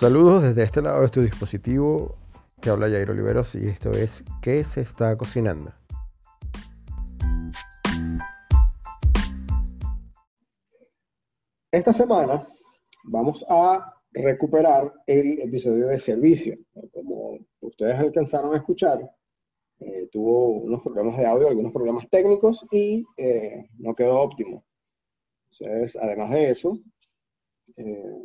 Saludos desde este lado de tu dispositivo. Te habla Jair Oliveros y esto es ¿Qué se está cocinando? Esta semana vamos a recuperar el episodio de servicio. Como ustedes alcanzaron a escuchar, eh, tuvo unos problemas de audio, algunos problemas técnicos y eh, no quedó óptimo. Entonces, además de eso, eh,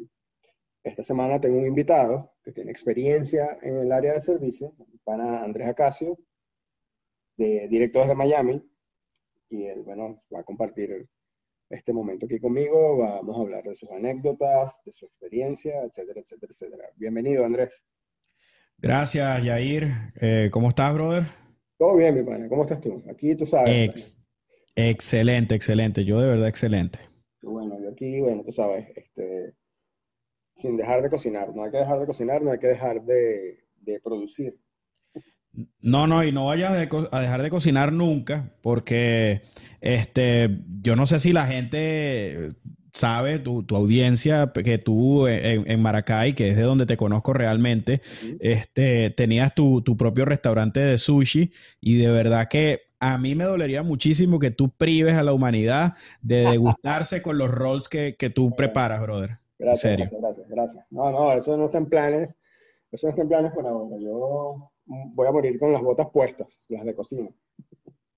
esta semana tengo un invitado que tiene experiencia en el área de servicio, para Andrés Acacio, de director de Miami, y él, bueno, va a compartir este momento aquí conmigo, vamos a hablar de sus anécdotas, de su experiencia, etcétera, etcétera, etcétera. Bienvenido, Andrés. Gracias, Yair. Eh, ¿Cómo estás, brother? Todo bien, mi pana. ¿Cómo estás tú? Aquí tú sabes. excelente, excelente. Yo de verdad excelente. Bueno, yo aquí, bueno, tú sabes, este, sin dejar de cocinar. No hay que dejar de cocinar, no hay que dejar de, producir. No, no, y no vayas a dejar de cocinar nunca, porque este, yo no sé si la gente sabe, tu, tu audiencia, que tú en, Maracay, que es de donde te conozco realmente, este, tenías tu, tu, propio restaurante de sushi y de verdad que a mí me dolería muchísimo que tú prives a la humanidad de degustarse con los rolls que, que tú preparas, brother. Gracias, gracias, gracias, gracias. No, no, eso no está en planes. Eso no está en planes por ahora. Yo voy a morir con las botas puestas, las de cocina.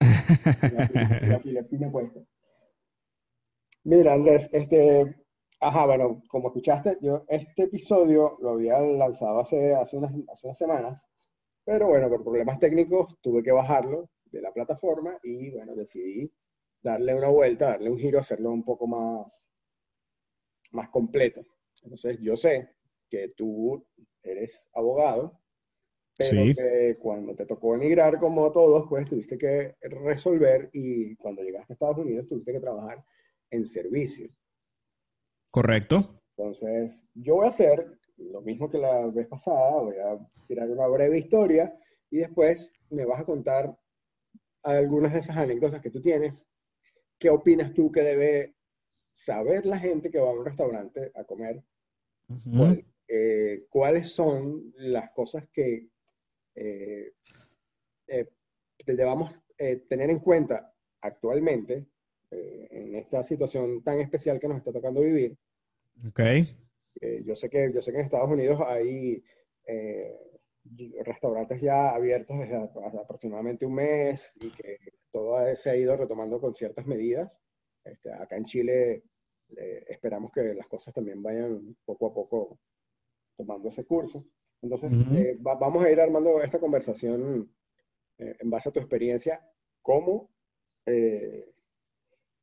la, filipina puesta. Mira, Andrés, este, ajá, bueno, como escuchaste, yo este episodio lo había lanzado hace, hace, unas, hace unas semanas, pero bueno, por problemas técnicos tuve que bajarlo de la plataforma y bueno, decidí darle una vuelta, darle un giro, hacerlo un poco más, más completo. Entonces, yo sé que tú eres abogado, pero que cuando te tocó emigrar, como todos, pues tuviste que resolver y cuando llegaste a Estados Unidos tuviste que trabajar en servicio. Correcto. Entonces, yo voy a hacer lo mismo que la vez pasada, voy a tirar una breve historia y después me vas a contar algunas de esas anécdotas que tú tienes. ¿Qué opinas tú que debe saber la gente que va a un restaurante a comer eh, cuáles son las cosas que eh, eh, debamos tener en cuenta actualmente en esta situación tan especial que nos está tocando vivir. Okay. yo, sé que, yo sé que en Estados Unidos hay restaurantes ya abiertos desde aproximadamente un mes y que todo se ha ido retomando con ciertas medidas. Este, acá en Chile eh, esperamos que las cosas también vayan poco a poco tomando ese curso. Entonces, eh, vamos a ir armando esta conversación eh, en base a tu experiencia como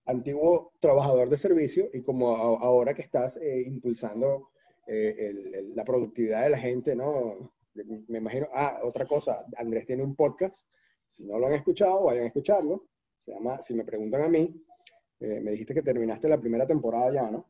antiguo trabajador de servicio y como ahora que estás impulsando la productividad de la gente, ¿no? Me imagino, ah, otra cosa, Andrés tiene un podcast, si no lo han escuchado, vayan a escucharlo, se llama Si me preguntan a mí, eh, me dijiste que terminaste la primera temporada ya, ¿no?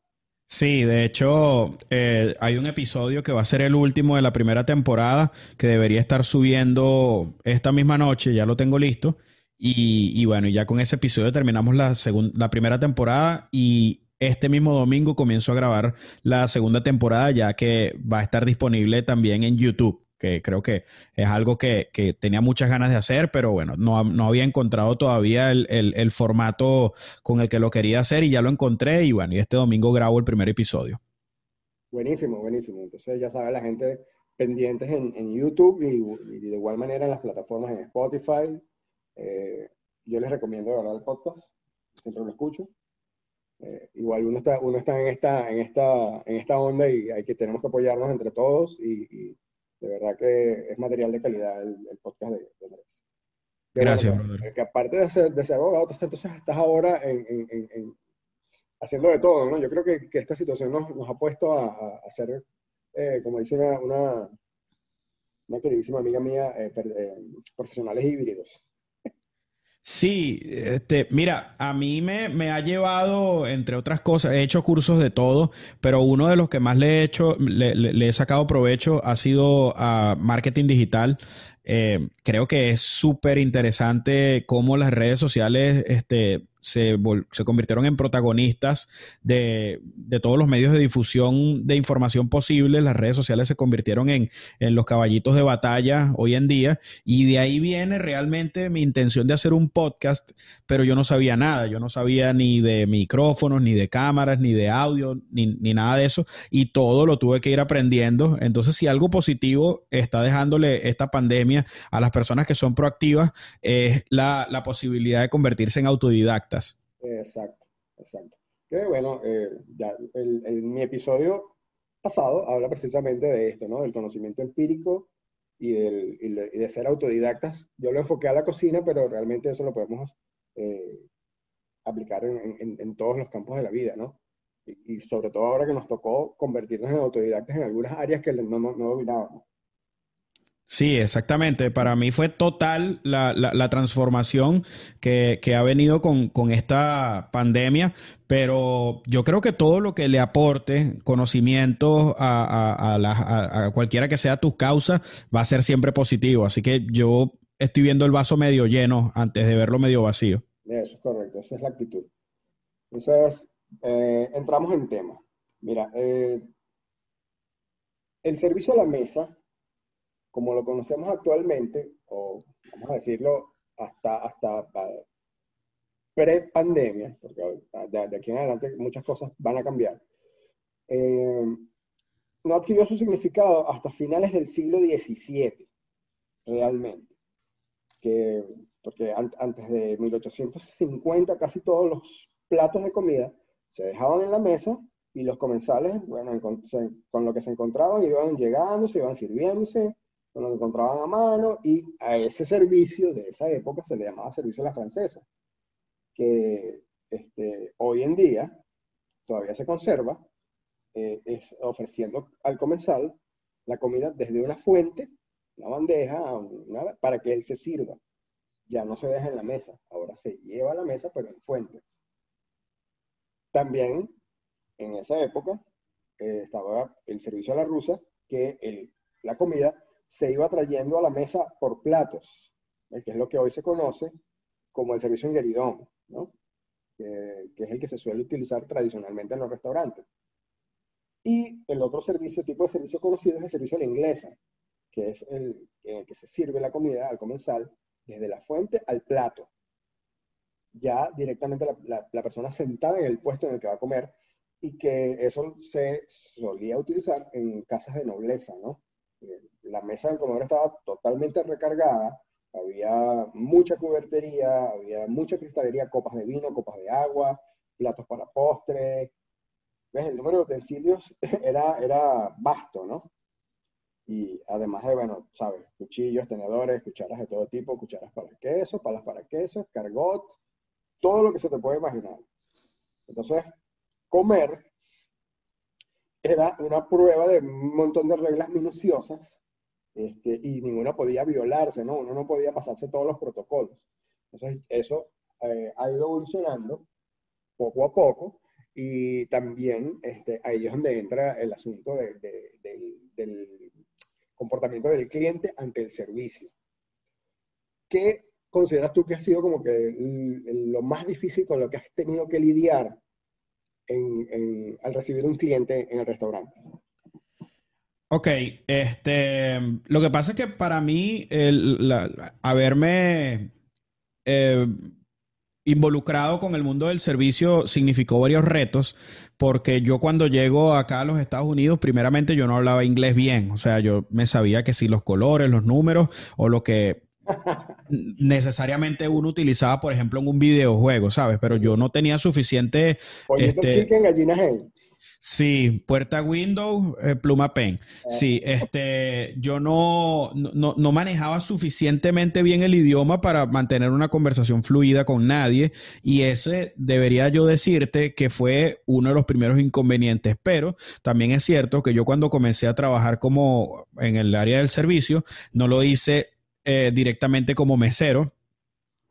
Sí, de hecho, eh, hay un episodio que va a ser el último de la primera temporada que debería estar subiendo esta misma noche, ya lo tengo listo. Y, y bueno, ya con ese episodio terminamos la, la primera temporada y este mismo domingo comienzo a grabar la segunda temporada ya que va a estar disponible también en YouTube que creo que es algo que, tenía muchas ganas de hacer, pero bueno, no, había encontrado todavía el, formato con el que lo quería hacer y ya lo encontré y bueno, y este domingo grabo el primer episodio. Buenísimo, buenísimo. Entonces ya sabe la gente pendientes en, YouTube y, de igual manera en las plataformas en Spotify. Eh, yo les recomiendo de el podcast, siempre lo escucho. Eh, igual uno está, uno está en esta, en esta, en esta onda y hay que tenemos que apoyarnos entre todos y de verdad que es material de calidad el, podcast de, Andrés. Gracias, brother. Que aparte de ser, de ser abogado, entonces estás ahora en, haciendo de todo, ¿no? Yo creo que, esta situación nos, nos, ha puesto a, hacer, eh, como dice una, una, una, queridísima amiga mía, eh, eh, profesionales híbridos. Sí, este, mira, a mí me, me, ha llevado, entre otras cosas, he hecho cursos de todo, pero uno de los que más le he hecho, le, he sacado provecho ha sido a marketing digital. Eh, creo que es súper interesante cómo las redes sociales este, se, se convirtieron en protagonistas de, de, todos los medios de difusión de información posible. Las redes sociales se convirtieron en, en los caballitos de batalla hoy en día. Y de ahí viene realmente mi intención de hacer un podcast, pero yo no sabía nada. Yo no sabía ni de micrófonos, ni de cámaras, ni de audio, ni, ni nada de eso. Y todo lo tuve que ir aprendiendo. Entonces, si algo positivo está dejándole esta pandemia a las personas que son proactivas, es la, la posibilidad de convertirse en Exacto, exacto. Que bueno, eh, ya el, mi episodio pasado habla precisamente de esto, ¿no? Del conocimiento empírico y, del, y, de ser autodidactas. Yo lo enfoqué a la cocina, pero realmente eso lo podemos eh, aplicar en, en, en, todos los campos de la vida, ¿no? Y, sobre todo ahora que nos tocó convertirnos en autodidactas en algunas áreas que no, no, no dominábamos. Sí, exactamente. Para mí fue total la, la, transformación que, que, ha venido con, con, esta pandemia, pero yo creo que todo lo que le aporte conocimiento a, a, cualquiera que sea tu causa va a ser siempre positivo. Así que yo estoy viendo el vaso medio lleno antes de verlo medio vacío. Eso es correcto, esa es la actitud. Entonces, eh, entramos en tema. Mira, eh, el servicio a la mesa como lo conocemos actualmente, o vamos a decirlo hasta, hasta pre-pandemia, porque de, aquí en adelante muchas cosas van a cambiar, eh, no adquirió su significado hasta finales del siglo XVII, realmente. Que, porque antes de 1850 casi todos los platos de comida se dejaban en la mesa y los comensales, bueno, con, con lo que se encontraban iban llegando, se iban sirviéndose, lo encontraban a mano y a ese servicio de esa época se le llamaba servicio a la francesa, que este, hoy en día todavía se conserva, eh, es ofreciendo al comensal la comida desde una fuente, una bandeja, para que él se sirva. Ya no se deja en la mesa, ahora se lleva a la mesa, pero en fuentes. También en esa época eh, estaba el servicio a la rusa, que el, la comida se iba trayendo a la mesa por platos, que es lo que hoy se conoce como el servicio en gueridón, ¿no? que, es el que se suele utilizar tradicionalmente en los restaurantes. Y el otro servicio, tipo de servicio conocido, es el servicio a la inglesa, que es el en el que se sirve la comida al comensal desde la fuente al plato. Ya directamente la, la persona sentada en el puesto en el que va a comer y que eso se solía utilizar en casas de nobleza, ¿no? La mesa del comedor estaba totalmente recargada, había mucha cubertería, había mucha cristalería, copas de vino, copas de agua, platos para postre. El número de utensilios era, era vasto, ¿no? Y además de, bueno, sabes, cuchillos, tenedores, cucharas de todo tipo, cucharas para queso, palas para queso, cargot, todo lo que se te puede imaginar. Entonces, comer era una prueba de un montón de reglas minuciosas este, y ninguna podía violarse, ¿no? Uno no podía pasarse todos los protocolos. Entonces, eso eh, ha ido evolucionando poco a poco y también este, ahí es donde entra el asunto del comportamiento del cliente ante el servicio. ¿Qué consideras tú que ha sido como que lo más difícil con lo que has tenido que lidiar al recibir un cliente en el restaurante? Ok, este, lo que pasa es que para mí el, haberme eh, involucrado con el mundo del servicio significó varios retos, porque yo cuando llego acá a los Estados Unidos, primeramente yo no hablaba inglés bien, o sea, yo me sabía que si los colores, los números o lo que necesariamente uno utilizaba, por ejemplo, en un videojuego, ¿sabes? Pero yo no tenía suficiente... este, Sí, puerta Windows, eh, pluma pen. Ah. Sí, este, yo no, no, no, manejaba suficientemente bien el idioma para mantener una conversación fluida con nadie y ese debería yo decirte que fue uno de los primeros inconvenientes, pero también es cierto que yo cuando comencé a trabajar como en el área del servicio, no lo hice eh, directamente como mesero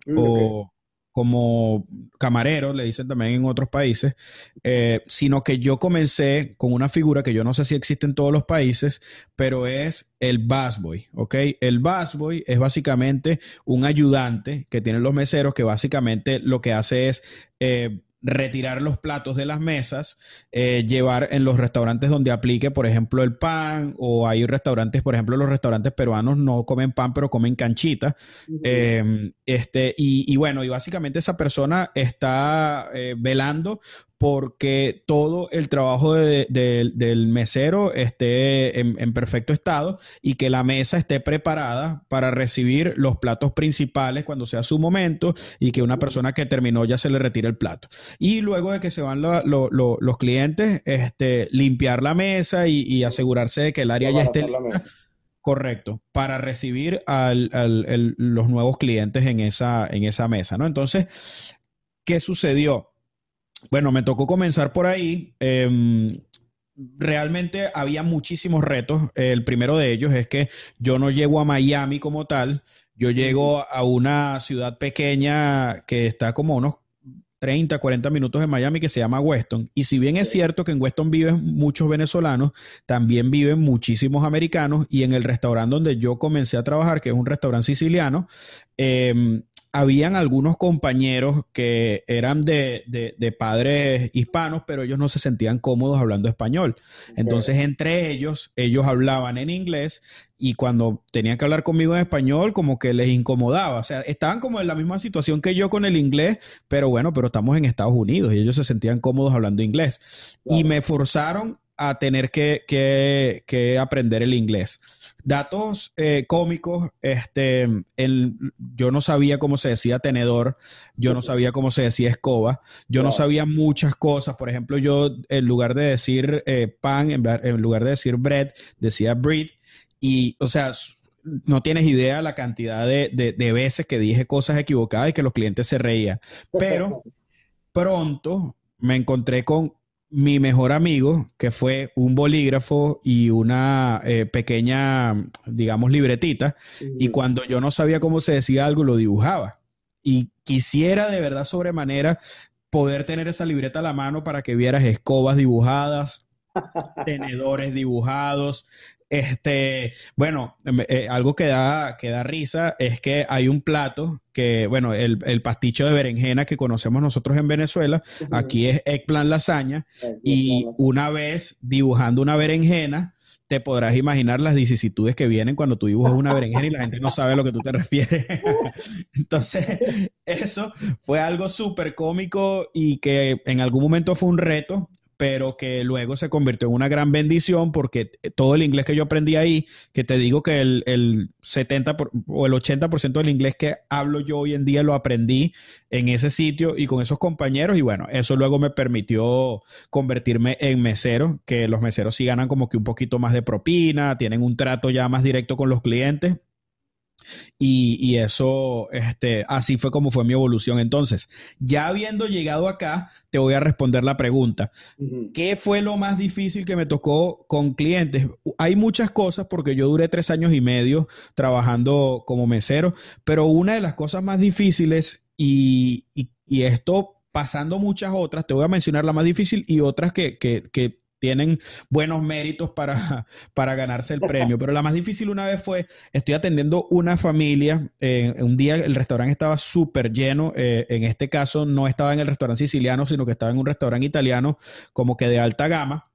mm, o como camarero, le dicen también en otros países, eh, sino que yo comencé con una figura que yo no sé si existe en todos los países, pero es el busboy, ¿ok? El busboy es básicamente un ayudante que tienen los meseros que básicamente lo que hace es... Eh, retirar los platos de las mesas, eh, llevar en los restaurantes donde aplique, por ejemplo, el pan, o hay restaurantes, por ejemplo, los restaurantes peruanos no comen pan, pero comen canchita. Em, este, y, y, bueno, y básicamente esa persona está eh, velando porque todo el trabajo del mesero esté en, perfecto estado y que la mesa esté preparada para recibir los platos principales cuando sea su momento y que una persona que terminó ya se le retire el plato. Y luego de que se van los clientes, este, limpiar la mesa y, asegurarse de que el área ya esté Correcto, para recibir a los nuevos clientes en esa, en esa mesa, ¿no? Entonces, ¿qué sucedió? Bueno, me tocó comenzar por ahí. Em, realmente había muchísimos retos. El primero de ellos es que yo no llego a Miami como tal, yo llego a una ciudad pequeña que está como unos 30, 40 minutos de Miami que se llama Weston. Y si bien es cierto que en Weston viven muchos venezolanos, también viven muchísimos americanos y en el restaurante donde yo comencé a trabajar, que es un restaurante siciliano, eh, habían algunos compañeros que eran de, de, padres hispanos, pero ellos no se sentían cómodos hablando español. Entonces, entre ellos, ellos hablaban en inglés y cuando tenían que hablar conmigo en español, como que les incomodaba. O sea, estaban como en la misma situación que yo con el inglés, pero bueno, pero estamos en Estados Unidos y ellos se sentían cómodos hablando inglés. Y me forzaron a tener que, que, que aprender el inglés. Datos eh, cómicos, este, el, yo no sabía cómo se decía tenedor, yo no sabía cómo se decía escoba, yo no sabía muchas cosas. Por ejemplo, yo en lugar de decir eh, pan, en, lugar de decir bread, decía bread. Y, o sea, no tienes idea la cantidad de, de, veces que dije cosas equivocadas y que los clientes se reían. Pero pronto me encontré con mi mejor amigo, que fue un bolígrafo y una eh, pequeña, digamos, libretita, y cuando yo no sabía cómo se decía algo, lo dibujaba. Y quisiera de verdad sobremanera poder tener esa libreta a la mano para que vieras escobas dibujadas, tenedores dibujados, este, bueno, em, eh, algo que da, que da risa es que hay un plato que, bueno, el, el pasticho de berenjena que conocemos nosotros en Venezuela, aquí es eggplant lasaña, y una vez dibujando una berenjena, te podrás imaginar las vicisitudes que vienen cuando tú dibujas una berenjena y la gente no sabe a lo que tú te refieres. Entonces, eso fue algo súper cómico y que en algún momento fue un reto pero que luego se convirtió en una gran bendición porque todo el inglés que yo aprendí ahí, que te digo que el, el 70 o el 80% del inglés que hablo yo hoy en día lo aprendí en ese sitio y con esos compañeros y bueno, eso luego me permitió convertirme en mesero, que los meseros sí ganan como que un poquito más de propina, tienen un trato ya más directo con los clientes y, eso, este, así fue como fue mi evolución. Entonces, ya habiendo llegado acá, te voy a responder la pregunta. ¿Qué fue lo más difícil que me tocó con clientes? Hay muchas cosas porque yo duré tres años y medio trabajando como mesero, pero una de las cosas más difíciles y, y, esto pasando muchas otras, te voy a mencionar la más difícil y otras que, que, que tienen buenos méritos para, para ganarse el premio. Pero la más difícil una vez fue, estoy atendiendo una familia, eh, un día el restaurante estaba súper lleno, eh, en este caso no estaba en el restaurante siciliano, sino que estaba en un restaurante italiano como que de alta gama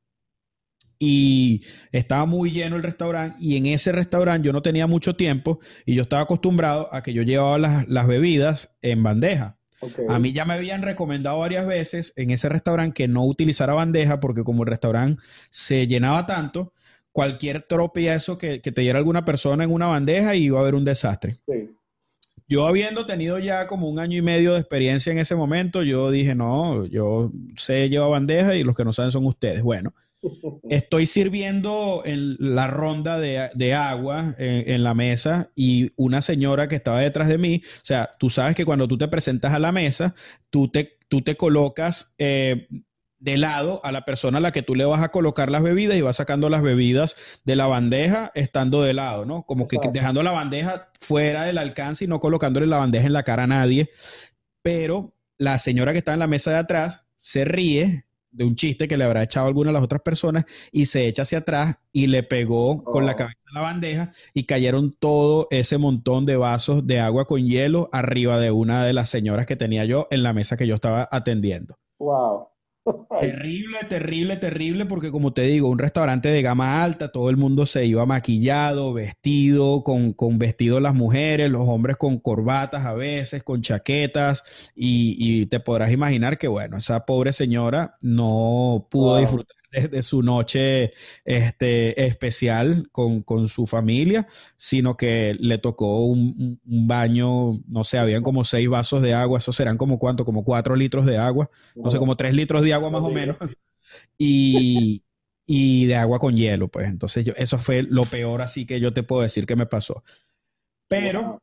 y estaba muy lleno el restaurante y en ese restaurante yo no tenía mucho tiempo y yo estaba acostumbrado a que yo llevaba las, las bebidas en bandeja. A mí ya me habían recomendado varias veces en ese restaurante que no utilizara bandeja porque como el restaurante se llenaba tanto, cualquier tropiezo que, que te diera alguna persona en una bandeja iba a haber un desastre. Yo habiendo tenido ya como un año y medio de experiencia en ese momento, yo dije, no, yo sé llevar bandeja y los que no saben son ustedes. Bueno, Estoy sirviendo en la ronda de, agua en, la mesa y una señora que estaba detrás de mí, o sea, tú sabes que cuando tú te presentas a la mesa, tú te, tú te colocas eh, de lado a la persona a la que tú le vas a colocar las bebidas y vas sacando las bebidas de la bandeja estando de lado, ¿no? Como que dejando la bandeja fuera del alcance y no colocándole la bandeja en la cara a nadie. pero la señora que está en la mesa de atrás se ríe de un chiste que le habrá echado alguna de las otras personas y se echa hacia atrás y le pegó con la oh. cabeza en la bandeja y cayeron todo ese montón de vasos de agua con hielo arriba de una de las señoras que tenía yo en la mesa que yo estaba atendiendo. Wow. Terrible, terrible, terrible, porque como te digo, un restaurante de gama alta, todo el mundo se iba maquillado, vestido, con, con vestidos las mujeres, los hombres con corbatas a veces, con chaquetas, y, te podrás imaginar que, bueno, esa pobre señora no pudo disfrutar de, su noche este, especial con, su familia, sino que le tocó un, baño, no sé, habían como seis vasos de agua, eso serán como cuánto, como cuatro litros de agua, no sé, como tres litros de agua más o menos, y, y de agua con hielo, pues. Entonces yo, eso fue lo peor así que yo te puedo decir que me pasó. Pero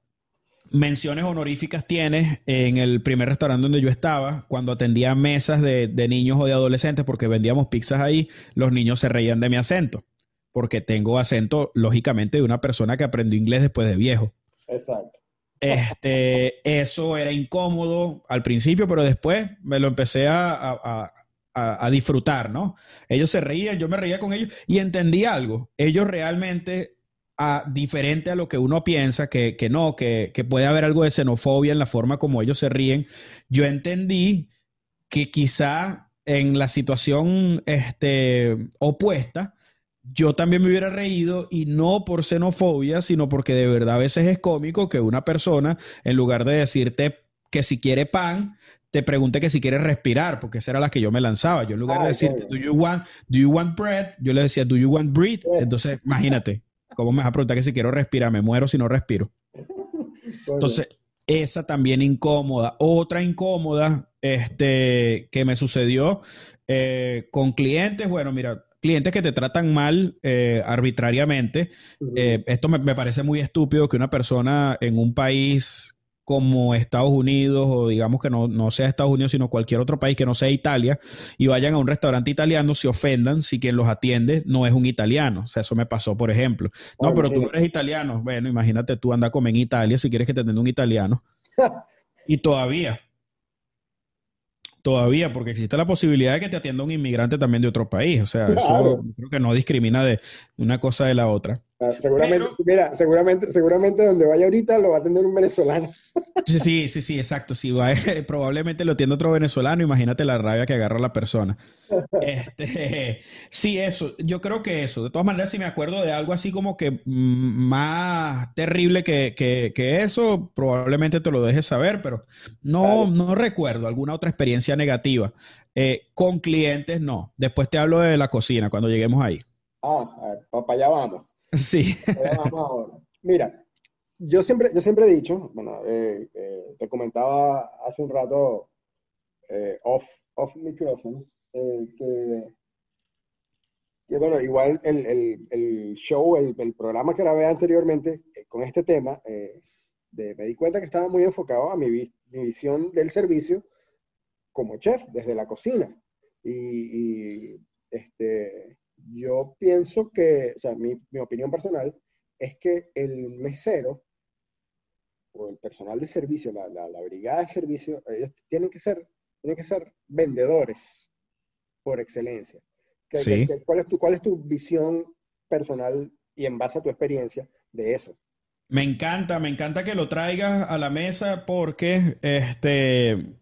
menciones honoríficas tienes en el primer restaurante donde yo estaba, cuando atendía mesas de, niños o de adolescentes, porque vendíamos pizzas ahí, los niños se reían de mi acento, porque tengo acento, lógicamente, de una persona que aprendió inglés después de viejo. Exacto. Este, eso era incómodo al principio, pero después me lo empecé a, a, disfrutar, ¿no? Ellos se reían, yo me reía con ellos y entendí algo. Ellos realmente a, diferente a lo que uno piensa, que, que no, que, que, puede haber algo de xenofobia en la forma como ellos se ríen, yo entendí que quizá en la situación este, opuesta, yo también me hubiera reído y no por xenofobia, sino porque de verdad a veces es cómico que una persona, en lugar de decirte que si quiere pan, te pregunte que si quiere respirar, porque esa era la que yo me lanzaba. Yo en lugar de decirte, do you want, do you want bread? Yo le decía, do you want breathe? Entonces, imagínate. ¿Cómo me vas a preguntar que si quiero respirar? Me muero si no respiro. Entonces, esa también incómoda. Otra incómoda este, que me sucedió eh, con clientes, bueno, mira, clientes que te tratan mal eh, arbitrariamente. Eh, esto me, parece muy estúpido que una persona en un país como Estados Unidos o digamos que no, no, sea Estados Unidos sino cualquier otro país que no sea Italia y vayan a un restaurante italiano se ofendan si quien los atiende no es un italiano. O sea, eso me pasó, por ejemplo. No, pero tú eres italiano. Bueno, imagínate tú anda a comer en Italia si quieres que te atienda un italiano. y todavía, todavía, porque existe la posibilidad de que te atienda un inmigrante también de otro país. O sea, eso creo que no discrimina de una cosa de la otra. Ah, seguramente, mira, seguramente, seguramente donde vaya ahorita lo va a atender un venezolano. Sí, sí, sí, exacto. Si va, probablemente lo atiende otro venezolano, imagínate la rabia que agarra la persona. Este, sí, eso, yo creo que eso. De todas maneras, si me acuerdo de algo así como que mm, más terrible que, que, eso, probablemente te lo dejes saber, pero no, no recuerdo alguna otra experiencia negativa. Eh, con clientes, no. Después te hablo de la cocina cuando lleguemos ahí. Ah, para allá vamos. Sí. Mira, yo siempre, yo siempre he dicho, bueno, eh, eh, te comentaba hace un rato eh, off, off microphones, que, que, bueno, igual el, el, el show, el, el, programa que grabé anteriormente con este tema, me di cuenta que estaba muy enfocado a mi, visión del servicio como chef, desde la cocina. Y este, yo pienso que, o sea, mi, opinión personal es que el mesero o el personal de servicio, la, la, brigada de servicio, ellos tienen que ser, tienen que ser vendedores por excelencia. cuál, es tu, ¿Cuál es tu visión personal y en base a tu experiencia de eso? Me encanta, me encanta que lo traigas a la mesa porque este,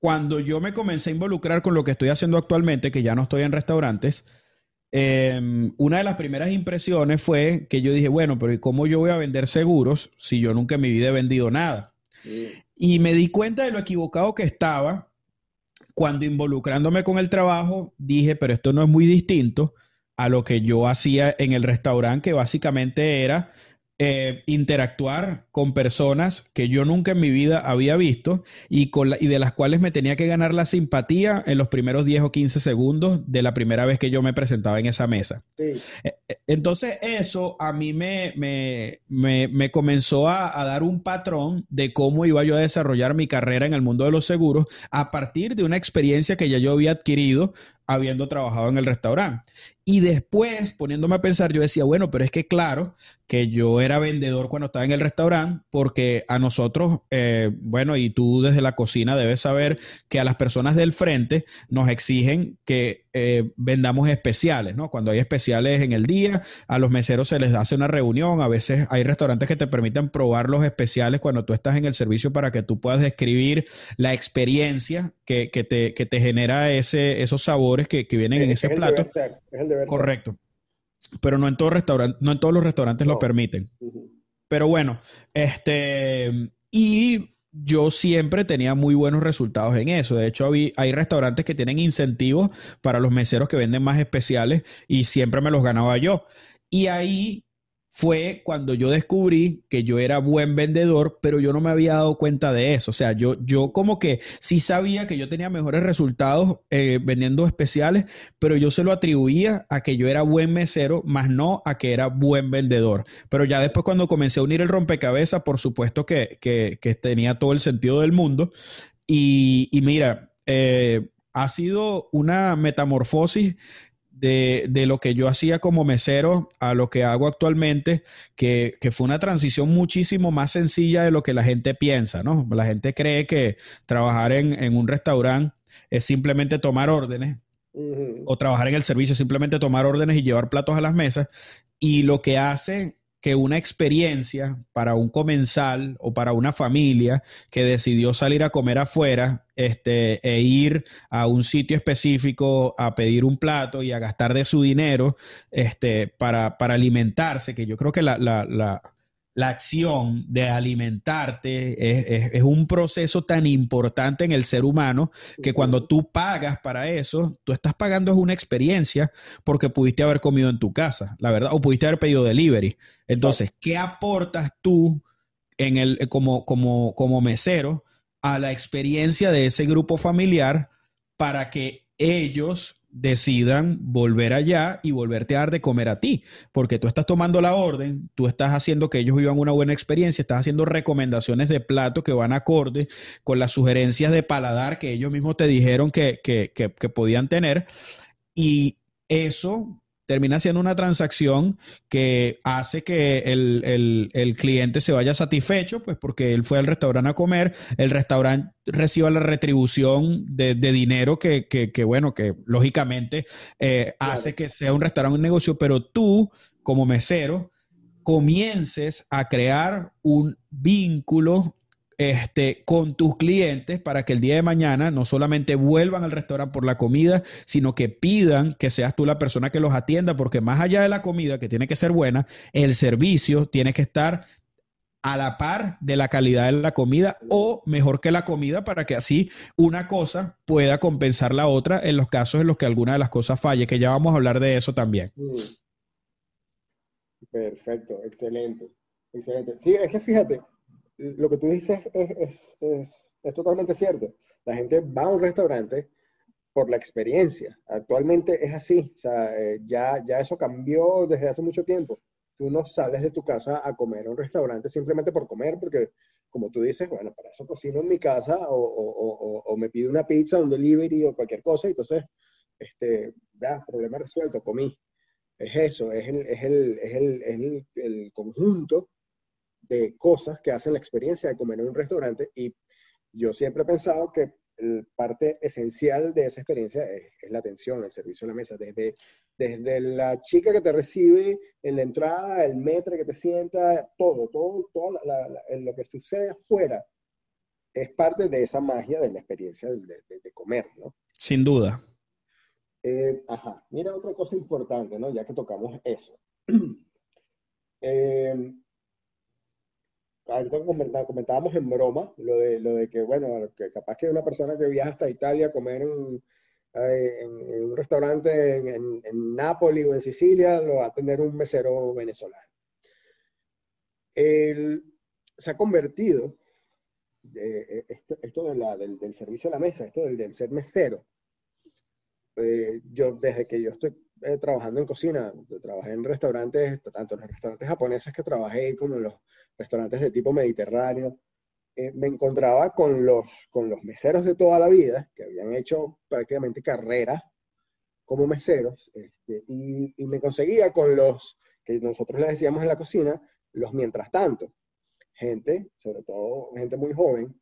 cuando yo me comencé a involucrar con lo que estoy haciendo actualmente, que ya no estoy en restaurantes, Em, una de las primeras impresiones fue que yo dije, bueno, pero ¿y cómo yo voy a vender seguros si yo nunca en mi vida he vendido nada? Y me di cuenta de lo equivocado que estaba cuando involucrándome con el trabajo, dije, pero esto no es muy distinto a lo que yo hacía en el restaurante, que básicamente era eh, interactuar con personas que yo nunca en mi vida había visto y, con y de las cuales me tenía que ganar la simpatía en los primeros 10 o 15 segundos de la primera vez que yo me presentaba en esa mesa. Eh, eh, entonces eso a mí me, me, me, comenzó a, a, dar un patrón de cómo iba yo a desarrollar mi carrera en el mundo de los seguros a partir de una experiencia que ya yo había adquirido habiendo trabajado en el restaurante. Y después, poniéndome a pensar, yo decía, bueno, pero es que claro que yo era vendedor cuando estaba en el restaurante, porque a nosotros, eh, bueno, y tú desde la cocina debes saber que a las personas del frente nos exigen que eh, vendamos especiales, ¿no? Cuando hay especiales en el día, a los meseros se les hace una reunión, a veces hay restaurantes que te permiten probar los especiales cuando tú estás en el servicio para que tú puedas describir la experiencia que, que, te, que te genera ese, esos sabores que, que vienen en ese plato. Correcto. Pero no en, todo restaurante, no en todos los restaurantes lo permiten. Pero bueno, este, y yo siempre tenía muy buenos resultados en eso. De hecho, hay restaurantes que tienen incentivos para los meseros que venden más especiales y siempre me los ganaba yo. Y ahí fue cuando yo descubrí que yo era buen vendedor, pero yo no me había dado cuenta de eso. O sea, yo, yo como que sí sabía que yo tenía mejores resultados eh, vendiendo especiales, pero yo se lo atribuía a que yo era buen mesero, más no a que era buen vendedor. Pero ya después cuando comencé a unir el rompecabezas, por supuesto que, que, tenía todo el sentido del mundo. Y, mira, eh, ha sido una metamorfosis de, de, lo que yo hacía como mesero a lo que hago actualmente, que, que, fue una transición muchísimo más sencilla de lo que la gente piensa, ¿no? La gente cree que trabajar en, en un restaurante es simplemente tomar órdenes, o trabajar en el servicio es simplemente tomar órdenes y llevar platos a las mesas, y lo que hace que una experiencia para un comensal o para una familia que decidió salir a comer afuera este, e ir a un sitio específico a pedir un plato y a gastar de su dinero este, para, para alimentarse, que yo creo que la, la, la la acción de alimentarte es, un proceso tan importante en el ser humano que cuando tú pagas para eso, tú estás pagando es una experiencia porque pudiste haber comido en tu casa, la verdad, o pudiste haber pedido delivery. Entonces, ¿qué aportas tú en el, como, como, como mesero a la experiencia de ese grupo familiar para que ellos decidan volver allá y volverte a dar de comer a ti, porque tú estás tomando la orden, tú estás haciendo que ellos vivan una buena experiencia, estás haciendo recomendaciones de plato que van acorde con las sugerencias de paladar que ellos mismos te dijeron que, que, que, que podían tener, y eso termina siendo una transacción que hace que el, cliente se vaya satisfecho, pues porque él fue al restaurante a comer, el restaurante reciba la retribución de, dinero que, que, bueno, que lógicamente eh, hace que sea un restaurante un negocio, pero tú, como mesero, comiences a crear un vínculo este, con tus clientes para que el día de mañana no solamente vuelvan al restaurante por la comida, sino que pidan que seas tú la persona que los atienda, porque más allá de la comida, que tiene que ser buena, el servicio tiene que estar a la par de la calidad de la comida o mejor que la comida para que así una cosa pueda compensar la otra en los casos en los que alguna de las cosas falle, que ya vamos a hablar de eso también. Mm. Perfecto, excelente. Excelente. Sí, es que fíjate, lo que tú dices es, totalmente cierto. La gente va a un restaurante por la experiencia. Actualmente es así. O sea, eh, ya, ya eso cambió desde hace mucho tiempo. Tú no sales de tu casa a comer a un restaurante simplemente por comer, porque como tú dices, bueno, para eso cocino en mi casa o, me pido una pizza, un delivery o cualquier cosa, y entonces, este, ya, problema resuelto, comí. Es eso, es el, es el, es el, es el conjunto de cosas que hacen la experiencia de comer en un restaurante y yo siempre he pensado que parte esencial de esa experiencia es, la atención, el servicio en la mesa, desde, desde la chica que te recibe en la entrada, el metro que te sienta, todo, todo, todo lo que sucede afuera es parte de esa magia de la experiencia de, comer, ¿no? Sin duda. Eh, ajá, mira otra cosa importante, ¿no? Ya que tocamos eso. eh, ahorita comentábamos en broma lo de, lo de que, bueno, que capaz que una persona que viaja hasta Italia a comer en, eh, un restaurante en, en, Nápoles o en Sicilia, lo va a tener un mesero venezolano. se ha convertido, eh, esto, esto de la, del, del, servicio a la mesa, esto del, del ser mesero, eh, yo desde que yo estoy trabajando en cocina, trabajé en restaurantes, tanto en los restaurantes japoneses que trabajé como en los restaurantes de tipo mediterráneo, eh, me encontraba con los, con los meseros de toda la vida, que habían hecho prácticamente carrera como meseros este, y, me conseguía con los que nosotros le decíamos en la cocina, los mientras tanto. Gente, sobre todo gente muy joven,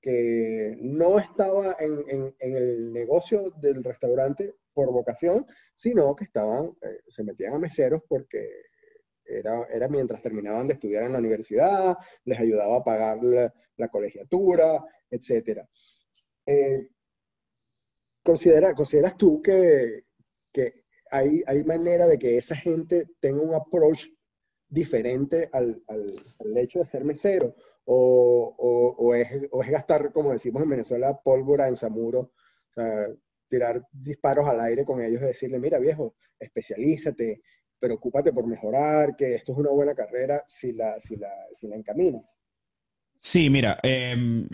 que no estaba en, en el negocio del restaurante por vocación, sino que estaban, eh, se metían a meseros porque era, era, mientras terminaban de estudiar en la universidad, les ayudaba a pagar la, la colegiatura, etc. Eh, ¿considera, ¿Consideras tú que, que hay, hay, manera de que esa gente tenga un approach diferente al, al, al hecho de ser mesero? O, o, o, es, o, es, gastar, como decimos en Venezuela, pólvora en Zamuro, o sea, tirar disparos al aire con ellos y decirle, mira viejo, especialízate, preocúpate por mejorar, que esto es una buena carrera si la, si la, si la encaminas. Sí, mira, eh,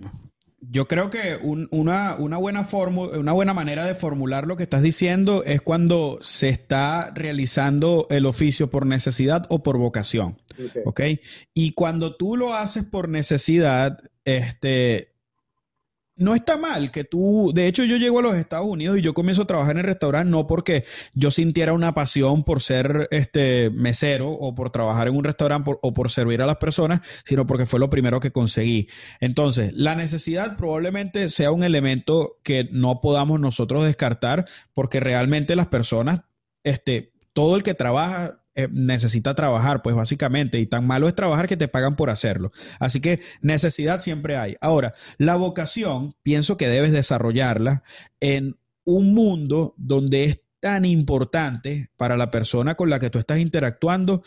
yo creo que un, una, una, buena una buena manera de formular lo que estás diciendo es cuando se está realizando el oficio por necesidad o por vocación. ¿okay? Y cuando tú lo haces por necesidad, este, no está mal que tú, de hecho yo llego a los Estados Unidos y yo comienzo a trabajar en el restaurante no porque yo sintiera una pasión por ser este mesero o por trabajar en un restaurante o por servir a las personas, sino porque fue lo primero que conseguí. Entonces, la necesidad probablemente sea un elemento que no podamos nosotros descartar porque realmente las personas, este, todo el que trabaja eh, necesita trabajar, pues básicamente, y tan malo es trabajar que te pagan por hacerlo. Así que necesidad siempre hay. Ahora, la vocación, pienso que debes desarrollarla en un mundo donde es tan importante para la persona con la que tú estás interactuando,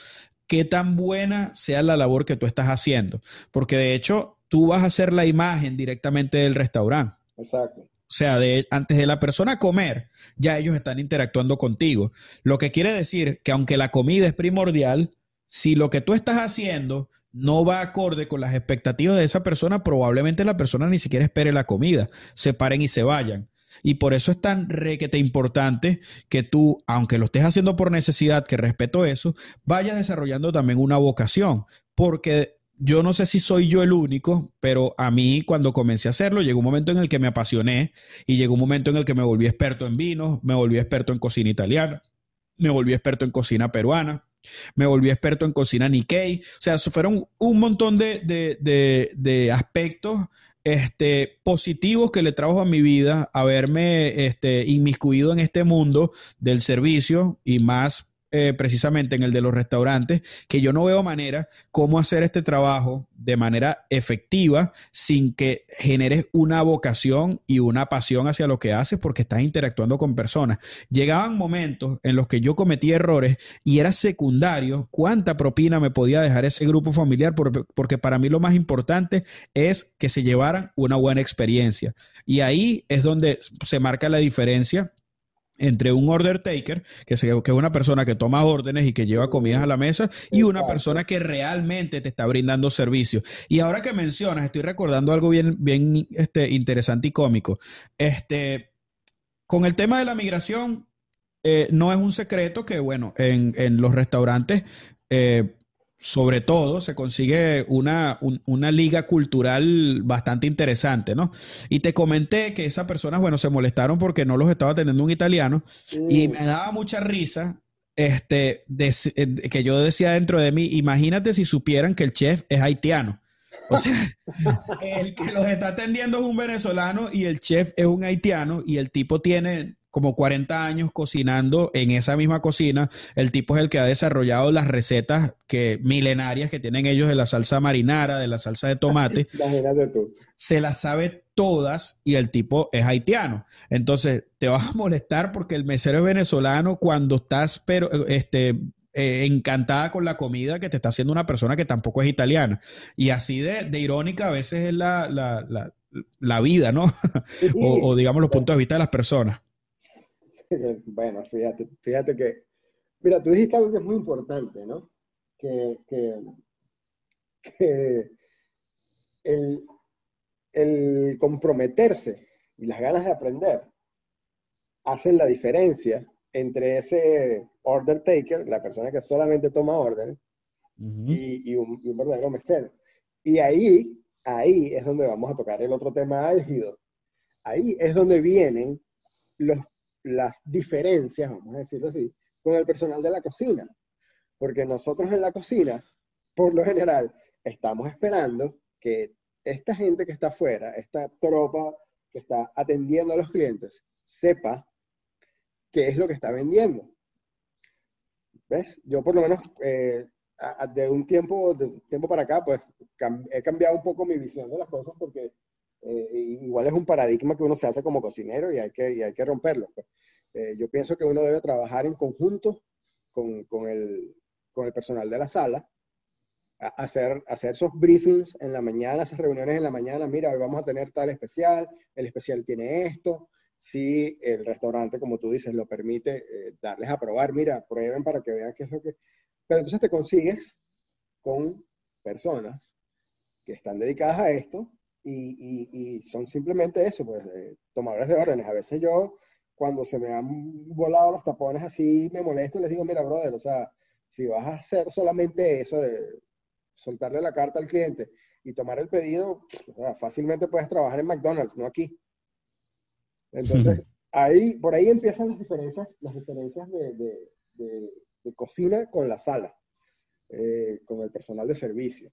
qué tan buena sea la labor que tú estás haciendo. Porque de hecho, tú vas a hacer la imagen directamente del restaurante. Exacto. O sea, antes de la persona comer, ya ellos están interactuando contigo. Lo que quiere decir que aunque la comida es primordial, si lo que tú estás haciendo no va acorde con las expectativas de esa persona, probablemente la persona ni siquiera espere la comida, se paren y se vayan. Y por eso es tan requete importante que tú, aunque lo estés haciendo por necesidad, que respeto eso, vayas desarrollando también una vocación, porque yo no sé si soy yo el único, pero a mí cuando comencé a hacerlo llegó un momento en el que me apasioné y llegó un momento en el que me volví experto en vinos, me volví experto en cocina italiana, me volví experto en cocina peruana, me volví experto en cocina Nikkei, o sea, fueron un montón de, de, de, de aspectos este, positivos que le trajo a mi vida haberme este, inmiscuido en este mundo del servicio y más eh, precisamente en el de los restaurantes, que yo no veo manera cómo hacer este trabajo de manera efectiva sin que generes una vocación y una pasión hacia lo que haces porque estás interactuando con personas. Llegaban momentos en los que yo cometí errores y era secundario cuánta propina me podía dejar ese grupo familiar porque para mí lo más importante es que se llevaran una buena experiencia. Y ahí es donde se marca la diferencia entre un order taker, que, es una persona que toma órdenes y que lleva comidas a la mesa, y una persona que realmente te está brindando servicio. Y ahora que mencionas, estoy recordando algo bien, bien este, interesante y cómico. Este, con el tema de la migración, eh, no es un secreto que, bueno, en, en los restaurantes eh, sobre todo se consigue una, un, una, liga cultural bastante interesante, ¿no? Y te comenté que esas personas, bueno, se molestaron porque no los estaba teniendo un italiano mm. y me daba mucha risa este, de, de, que yo decía dentro de mí, imagínate si supieran que el chef es haitiano. O sea, el que los está atendiendo es un venezolano y el chef es un haitiano y el tipo tiene como 40 años cocinando en esa misma cocina. El tipo es el que ha desarrollado las recetas que milenarias que tienen ellos de la salsa marinara, de la salsa de tomate. Se las sabe todas y el tipo es haitiano. Entonces, te vas a molestar porque el mesero es venezolano cuando estás pero este eh, encantada con la comida que te está haciendo una persona que tampoco es italiana. Y así de, de irónica a veces es la, la, la, la vida, ¿no? o, o digamos los puntos de vista de las personas. bueno, fíjate, fíjate que, mira, tú dijiste algo que es muy importante, ¿no? Que, que, que el, el comprometerse y las ganas de aprender hacen la diferencia entre ese order taker, la persona que solamente toma órdenes, uh -huh. y, y, un, y, un, verdadero mesero. Y ahí, ahí es donde vamos a tocar el otro tema álgido. Ahí es donde vienen los las diferencias, vamos a decirlo así, con el personal de la cocina. Porque nosotros en la cocina, por lo general, estamos esperando que esta gente que está afuera, esta tropa que está atendiendo a los clientes, sepa qué es lo que está vendiendo. ¿Ves? Yo por lo menos eh, de un tiempo, de un tiempo para acá, pues he cambiado un poco mi visión de las cosas porque eh, igual es un paradigma que uno se hace como cocinero y hay que, hay que romperlo. Pues. Eh, yo pienso que uno debe trabajar en conjunto con, con, el, con el personal de la sala, hacer, hacer esos briefings en la mañana, esas reuniones en la mañana, mira, hoy vamos a tener tal especial, el especial tiene esto, si el restaurante, como tú dices, lo permite, eh, darles a probar, mira, prueben para que vean qué es lo que... Pero entonces te consigues con personas que están dedicadas a esto y, y, son simplemente eso, pues, eh, tomadores de órdenes. A veces yo, cuando se me han volado los tapones así, me molesto y les digo, mira, brother, o sea, si vas a hacer solamente eso de soltarle la carta al cliente y tomar el pedido, fácilmente puedes trabajar en McDonald's, no aquí. Entonces, ahí, por ahí empiezan las diferencias, las diferencias de, de, cocina con la sala, eh, con el personal de servicio.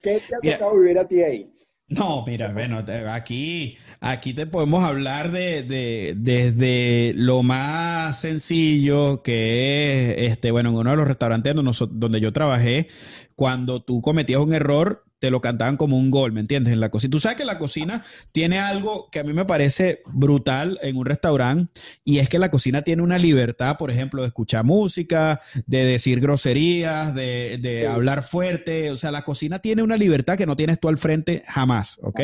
¿Qué te ha tocado vivir a ti ahí? No, mira, bueno, aquí, aquí te podemos hablar de, de, desde lo más sencillo que es, este, bueno, en uno de los restaurantes donde, donde yo trabajé, cuando tú cometías un error, te lo cantaban como un gol, ¿me entiendes? En la cocina. Tú sabes que la cocina tiene algo que a mí me parece brutal en un restaurante y es que la cocina tiene una libertad, por ejemplo, de escuchar música, de decir groserías, de, de hablar fuerte. O sea, la cocina tiene una libertad que no tienes tú al frente jamás, ¿ok?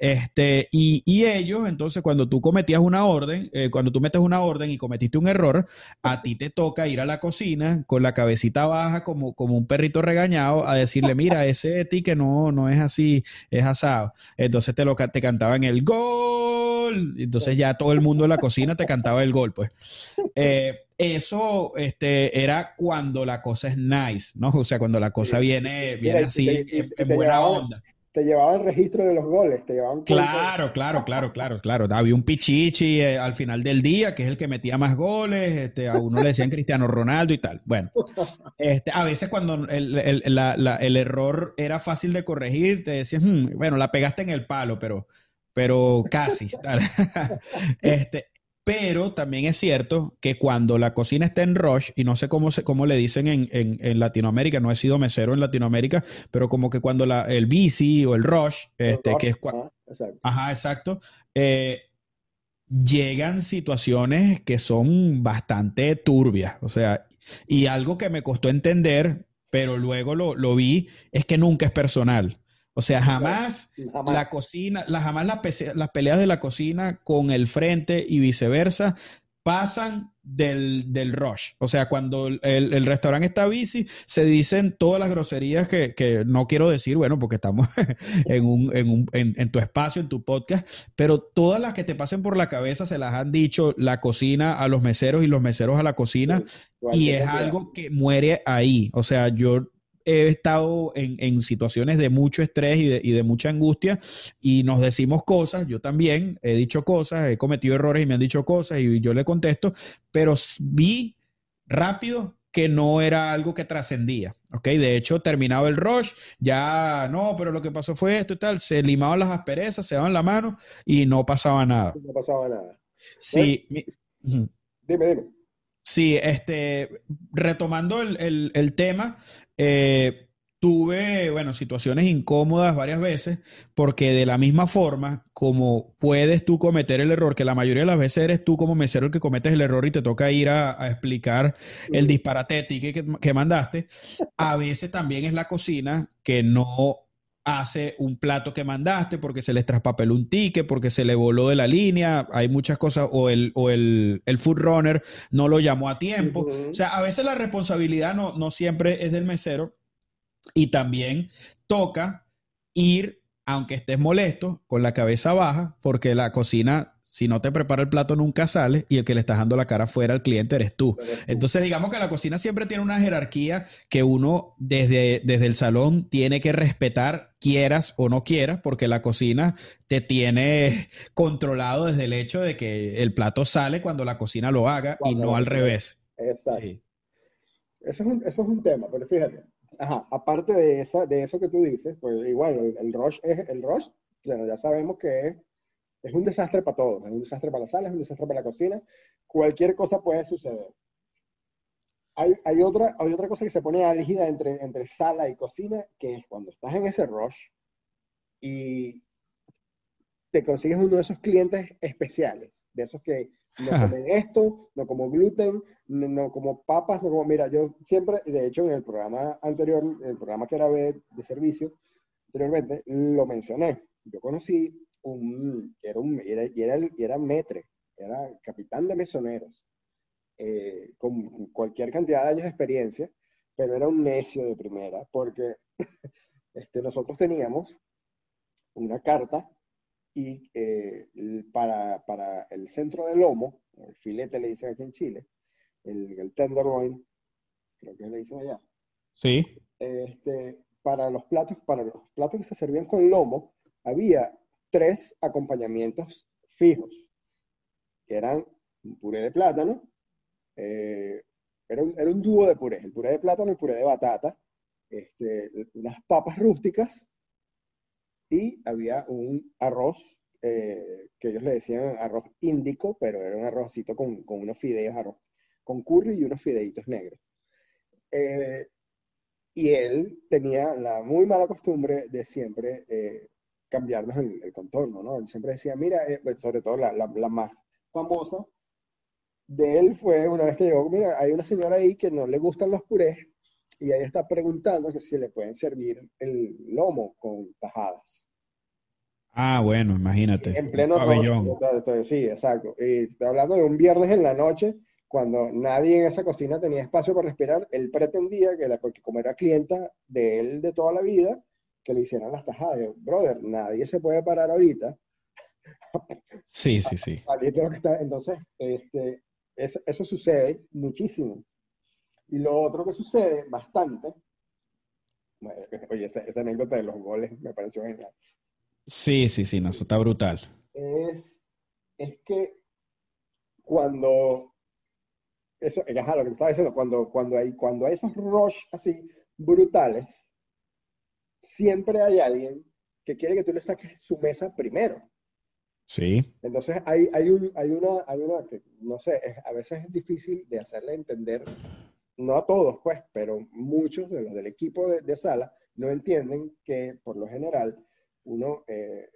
Este, y, y, ellos, entonces, cuando tú cometías una orden, eh, cuando tú metes una orden y cometiste un error, a ti te toca ir a la cocina con la cabecita baja, como, como un perrito regañado, a decirle, mira, ese que no, no es así, es asado. Entonces te lo te cantaban el gol. Entonces ya todo el mundo en la cocina te cantaba el gol, pues. Eh, eso este, era cuando la cosa es nice, ¿no? O sea, cuando la cosa viene, viene así en buena onda te llevaban registro de los goles, te llevaban... Claro, claro, claro, claro, claro. Había un pichichi eh, al final del día, que es el que metía más goles, este, a uno le decían Cristiano Ronaldo y tal. Bueno, este, a veces cuando el, el, la, el error era fácil de corregir, te decían, hmm, bueno, la pegaste en el palo, pero, pero casi. Tal. este, pero también es cierto que cuando la cocina está en rush, y no sé cómo, se, cómo le dicen en, en, Latinoamérica, no he sido mesero en Latinoamérica, pero como que cuando la, el bici o el rush, este, que es cuando... Ajá, exacto. Eh, llegan situaciones que son bastante turbias. O sea, y algo que me costó entender, pero luego lo, lo vi, es que nunca es personal. O sea, jamás, la cocina, la, jamás las peleas de la cocina con el frente y viceversa pasan del, del rush. O sea, cuando el, el, restaurante está bici, se dicen todas las groserías que, que no quiero decir, bueno, porque estamos en, un, en, un, en, tu espacio, en tu podcast, pero todas las que te pasen por la cabeza se las han dicho la cocina a los meseros y los meseros a la cocina, y es algo que muere ahí. O sea, yo he estado en, en situaciones de mucho estrés y de, y de, mucha angustia y nos decimos cosas, yo también he dicho cosas, he cometido errores y me han dicho cosas y yo le contesto, pero vi rápido que no era algo que trascendía, ¿ok? De hecho, terminado el rush, ya no, pero lo que pasó fue esto y tal, se limaban las asperezas, se daban la mano y no pasaba nada. No pasaba nada. Sí. Dime, dime. Sí, este, retomando el, el, el tema, eh, tuve, bueno, situaciones incómodas varias veces, porque de la misma forma como puedes tú cometer el error, que la mayoría de las veces eres tú como mesero el que cometes el error y te toca ir a, explicar el disparate que, que mandaste, a veces también es la cocina que no hace un plato que mandaste porque se les traspapeló un ticket, porque se le voló de la línea, hay muchas cosas, o el, o el, el food runner no lo llamó a tiempo. O sea, a veces la responsabilidad no, no siempre es del mesero y también toca ir, aunque estés molesto, con la cabeza baja, porque la cocina Si no te prepara el plato, nunca sale y el que le estás dando la cara fuera al cliente eres tú. Entonces, digamos que la cocina siempre tiene una jerarquía que uno desde, desde el salón tiene que respetar, quieras o no quieras, porque la cocina te tiene controlado desde el hecho de que el plato sale cuando la cocina lo haga y no al revés. Exacto. Eso, es un, eso es un tema, pero fíjate, ajá, aparte de, esa, de eso que tú dices, pues igual, el, rush es el rush, ya sabemos que es, es un desastre para todos, es un desastre para la sala, es un desastre para la cocina, cualquier cosa puede suceder. Hay, hay, otra, hay otra cosa que se pone álgida entre, entre sala y cocina, que es cuando estás en ese rush y te consigues uno de esos clientes especiales, de esos que no comen esto, no como gluten, no, como papas, no como, mira, yo siempre, de hecho en el programa anterior, el programa que era de, de servicio, anteriormente, lo mencioné. Yo conocí un, era un, era, era, era metre, era capitán de mesoneros, eh, con cualquier cantidad de años de experiencia, pero era un necio de primera, porque este, nosotros teníamos una carta y eh, para, para, el centro del lomo, el filete le dicen aquí en Chile, el, el tenderloin, creo que le dicen allá. Sí. Este, para los platos, para los platos que se servían con lomo, había tres acompañamientos fijos, que eran un puré de plátano, eh, era, un, era, un, dúo de puré, el puré de plátano y el puré de batata, este, unas papas rústicas y había un arroz eh, que ellos le decían arroz índico, pero era un arrocito con, con unos fideos, arroz con curry y unos fideitos negros. Eh, y él tenía la muy mala costumbre de siempre cambiarnos el, contorno, ¿no? Él siempre decía, mira, pues, sobre todo la, la, la, más famosa de él fue una vez que llegó, mira, hay una señora ahí que no le gustan los purés y ella está preguntando que si le pueden servir el lomo con tajadas. Ah, bueno, imagínate. En pleno pabellón. sí, exacto. Y estoy hablando de un viernes en la noche, cuando nadie en esa cocina tenía espacio para respirar, él pretendía que, la, porque como era clienta de él de toda la vida, que le hicieran las tajadas. Brother, nadie se puede parar ahorita. Sí, sí, sí. Entonces, este, eso, eso sucede muchísimo. Y lo otro que sucede bastante, oye, esa, esa anécdota de los goles me pareció genial. Sí, sí, sí, no, eso está brutal. Es, es que cuando, eso, ajá, lo que estaba diciendo, cuando, cuando, hay, cuando hay esos rush así brutales, siempre hay alguien que quiere que tú le saques su mesa primero. Sí. Entonces hay, hay, un, hay, una, hay una que, no sé, a veces es difícil de hacerle entender, no a todos, pues, pero muchos de los del equipo de, de sala no entienden que por lo general uno eh,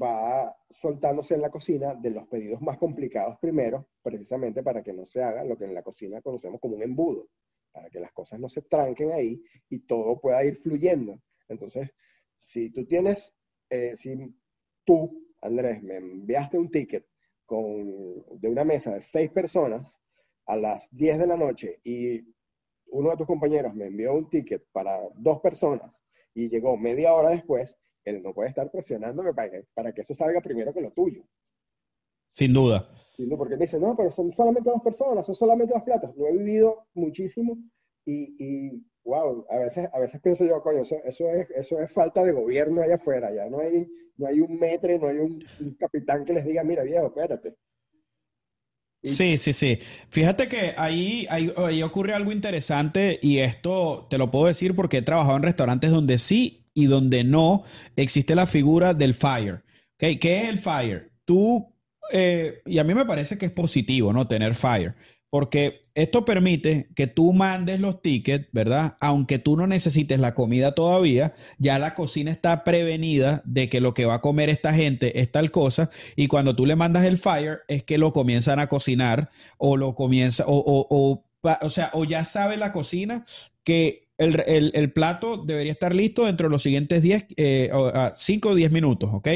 va soltándose en la cocina de los pedidos más complicados primero, precisamente para que no se haga lo que en la cocina conocemos como un embudo, para que las cosas no se tranquen ahí y todo pueda ir fluyendo. Entonces, si tú tienes, eh, si tú, Andrés, me enviaste un ticket con, de una mesa de seis personas a las 10 de la noche y uno de tus compañeros me envió un ticket para dos personas y llegó media hora después, él no puede estar presionándome para que, para que eso salga primero que lo tuyo. Sin duda. Porque dice, no, pero son solamente dos personas, son solamente dos platos. Lo he vivido muchísimo y, y wow, a veces, a veces pienso yo, coño, eso, eso, es, eso es falta de gobierno allá afuera, ya no hay, no hay un metre, no hay un, capitán que les diga, mira viejo, espérate. Sí, sí, sí. Fíjate que ahí, ahí, ahí, ocurre algo interesante y esto te lo puedo decir porque he trabajado en restaurantes donde sí y donde no existe la figura del fire. ¿Okay? ¿Qué es el fire? Tú, eh, y a mí me parece que es positivo, ¿no? Tener fire. Porque esto permite que tú mandes los tickets, ¿verdad? Aunque tú no necesites la comida todavía, ya la cocina está prevenida de que lo que va a comer esta gente es tal cosa, y cuando tú le mandas el fire es que lo comienzan a cocinar o lo comienza, o, o, o, o sea, o ya sabe la cocina que el, plato debería estar listo dentro de los siguientes 10, 5 eh, o 10 minutos, ¿ok?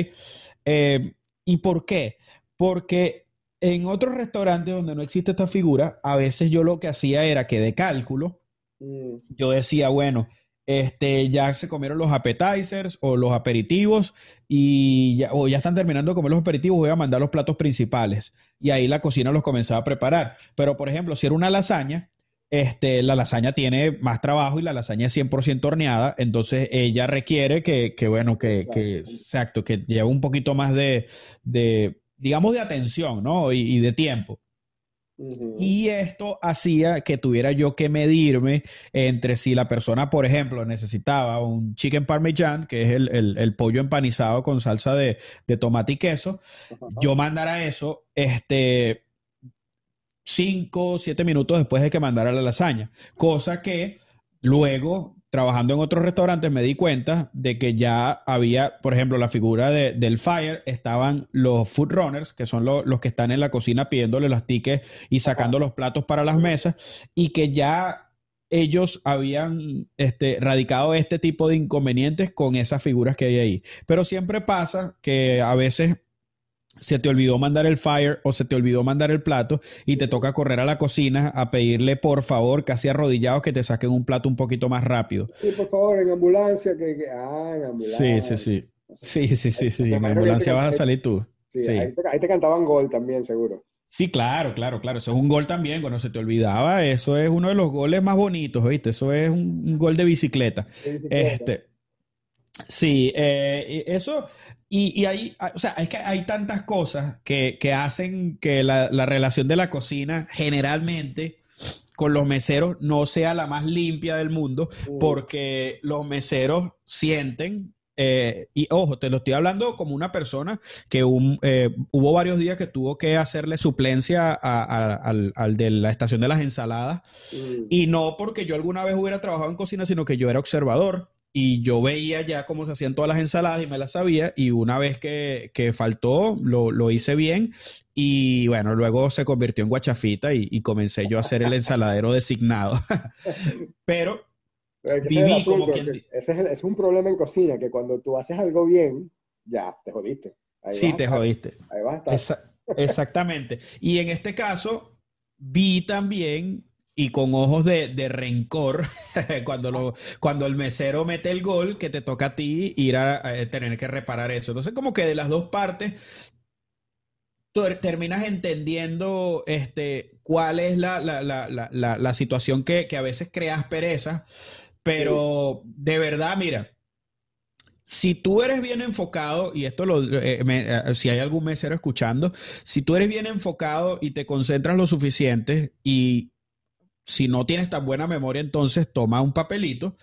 Eh, ¿Y por qué? Porque en otros restaurantes donde no existe esta figura, a veces yo lo que hacía era que de cálculo, mm. yo decía, bueno, este, ya se comieron los appetizers o los aperitivos y ya, o ya están terminando de comer los aperitivos, voy a mandar los platos principales. Y ahí la cocina los comenzaba a preparar. Pero, por ejemplo, si era una lasaña, este, la lasaña tiene más trabajo y la lasaña es 100% horneada, entonces ella requiere que, que bueno, que, que, exacto, que lleve un poquito más de, de digamos, de atención, ¿no? y de tiempo. Y esto hacía que tuviera yo que medirme entre si la persona, por ejemplo, necesitaba un chicken parmesan, que es el, pollo empanizado con salsa de, tomate y queso, yo mandara eso, este, cinco, o siete minutos después de que mandara la lasaña. Cosa que luego trabajando en otros restaurantes me di cuenta de que ya había, por ejemplo, la figura de, del Fire, estaban los food runners, que son los que están en la cocina pidiéndole los tickets y sacando los platos para las mesas, y que ya ellos habían este, radicado este tipo de inconvenientes con esas figuras que hay ahí. Pero siempre pasa que a veces se te olvidó mandar el fire o se te olvidó mandar el plato y te toca correr a la cocina a pedirle por favor, casi arrodillados, que te saquen un plato un poquito más rápido. Sí, por favor, en ambulancia, que, ah, en ambulancia. Sí, sí, sí. Sí, sí, sí, sí. En ambulancia vas a salir tú. Sí, Ahí, te, cantaban gol también, seguro. Sí, claro, claro, claro. Eso es un gol también, cuando se te olvidaba, eso es uno de los goles más bonitos, ¿viste? Eso es un, gol de bicicleta. Este, sí, eh, eso, y, y hay, o sea, es que hay tantas cosas que, que hacen que la, la, relación de la cocina generalmente con los meseros no sea la más limpia del mundo, porque los meseros sienten, eh, y ojo, te lo estoy hablando como una persona que un, eh, hubo varios días que tuvo que hacerle suplencia al, al, de la estación de las ensaladas, y no porque yo alguna vez hubiera trabajado en cocina, sino que yo era observador y yo veía ya cómo se hacían todas las ensaladas y me las sabía y una vez que, faltó lo, lo, hice bien y bueno, luego se convirtió en guachafita y, comencé yo a ser el ensaladero designado. Pero viví como quien... Ese es, un problema en cocina, que cuando tú haces algo bien, ya, te jodiste. sí, te jodiste. Ahí vas a estar. exactamente. Y en este caso, vi también y con ojos de, de rencor cuando, lo, cuando el mesero mete el gol que te toca a ti ir a, tener que reparar eso. Entonces como que de las dos partes tú terminas entendiendo este, cuál es la, la, la, la situación que, que, a veces creas pereza, pero de verdad, mira, si tú eres bien enfocado, y esto lo, eh, eh, si hay algún mesero escuchando, si tú eres bien enfocado y te concentras lo suficiente y si no tienes tan buena memoria, entonces toma un papelito.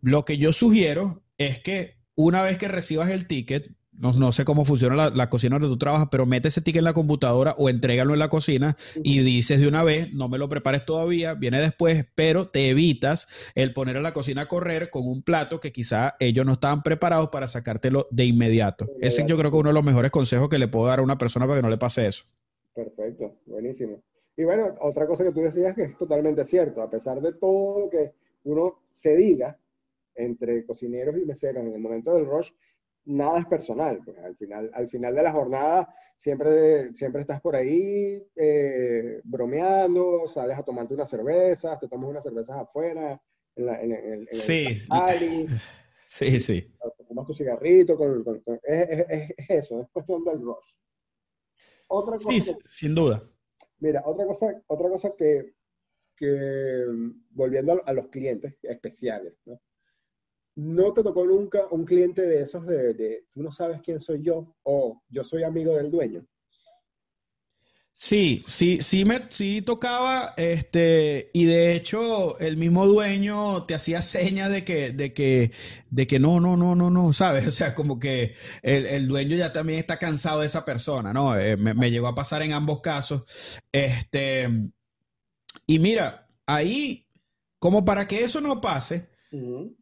Lo que yo sugiero es que una vez que recibas el ticket, no, sé cómo funciona la, cocina donde tú trabajas, pero mete ese ticket en la computadora o entrégalo en la cocina y dices de una vez, no me lo prepares todavía, viene después, pero te evitas el poner a la cocina a correr con un plato que quizá ellos no estaban preparados para sacártelo de inmediato. Ese yo creo que es uno de los mejores consejos que le puedo dar a una persona para que no le pase eso. Perfecto, buenísimo. Y bueno, otra cosa que tú decías que es totalmente cierto, a pesar de todo lo que uno se diga entre cocineros y meseros en el momento del rush, nada es personal. Pues al final, al final de la jornada siempre, siempre estás por ahí eh, bromeando, sales a tomarte unas cervezas, te tomas unas cervezas afuera, en, la, en, el sí. sí, sí. Tomas tu cigarrito, es, eso, es cuestión del rush. Otra cosa sí, sin duda Mira, otra cosa, otra cosa que, volviendo a, los clientes especiales, ¿no? ¿no? te tocó nunca un cliente de esos de, tú no sabes quién soy yo o yo soy amigo del dueño? Sí, sí, sí me sí tocaba, este, y de hecho el mismo dueño te hacía señas de que, de que, de que no, no, no, no, no, ¿sabes? O sea, como que el, dueño ya también está cansado de esa persona, ¿no? Eh, me, llegó a pasar en ambos casos. Este, y mira, ahí, como para que eso no pase,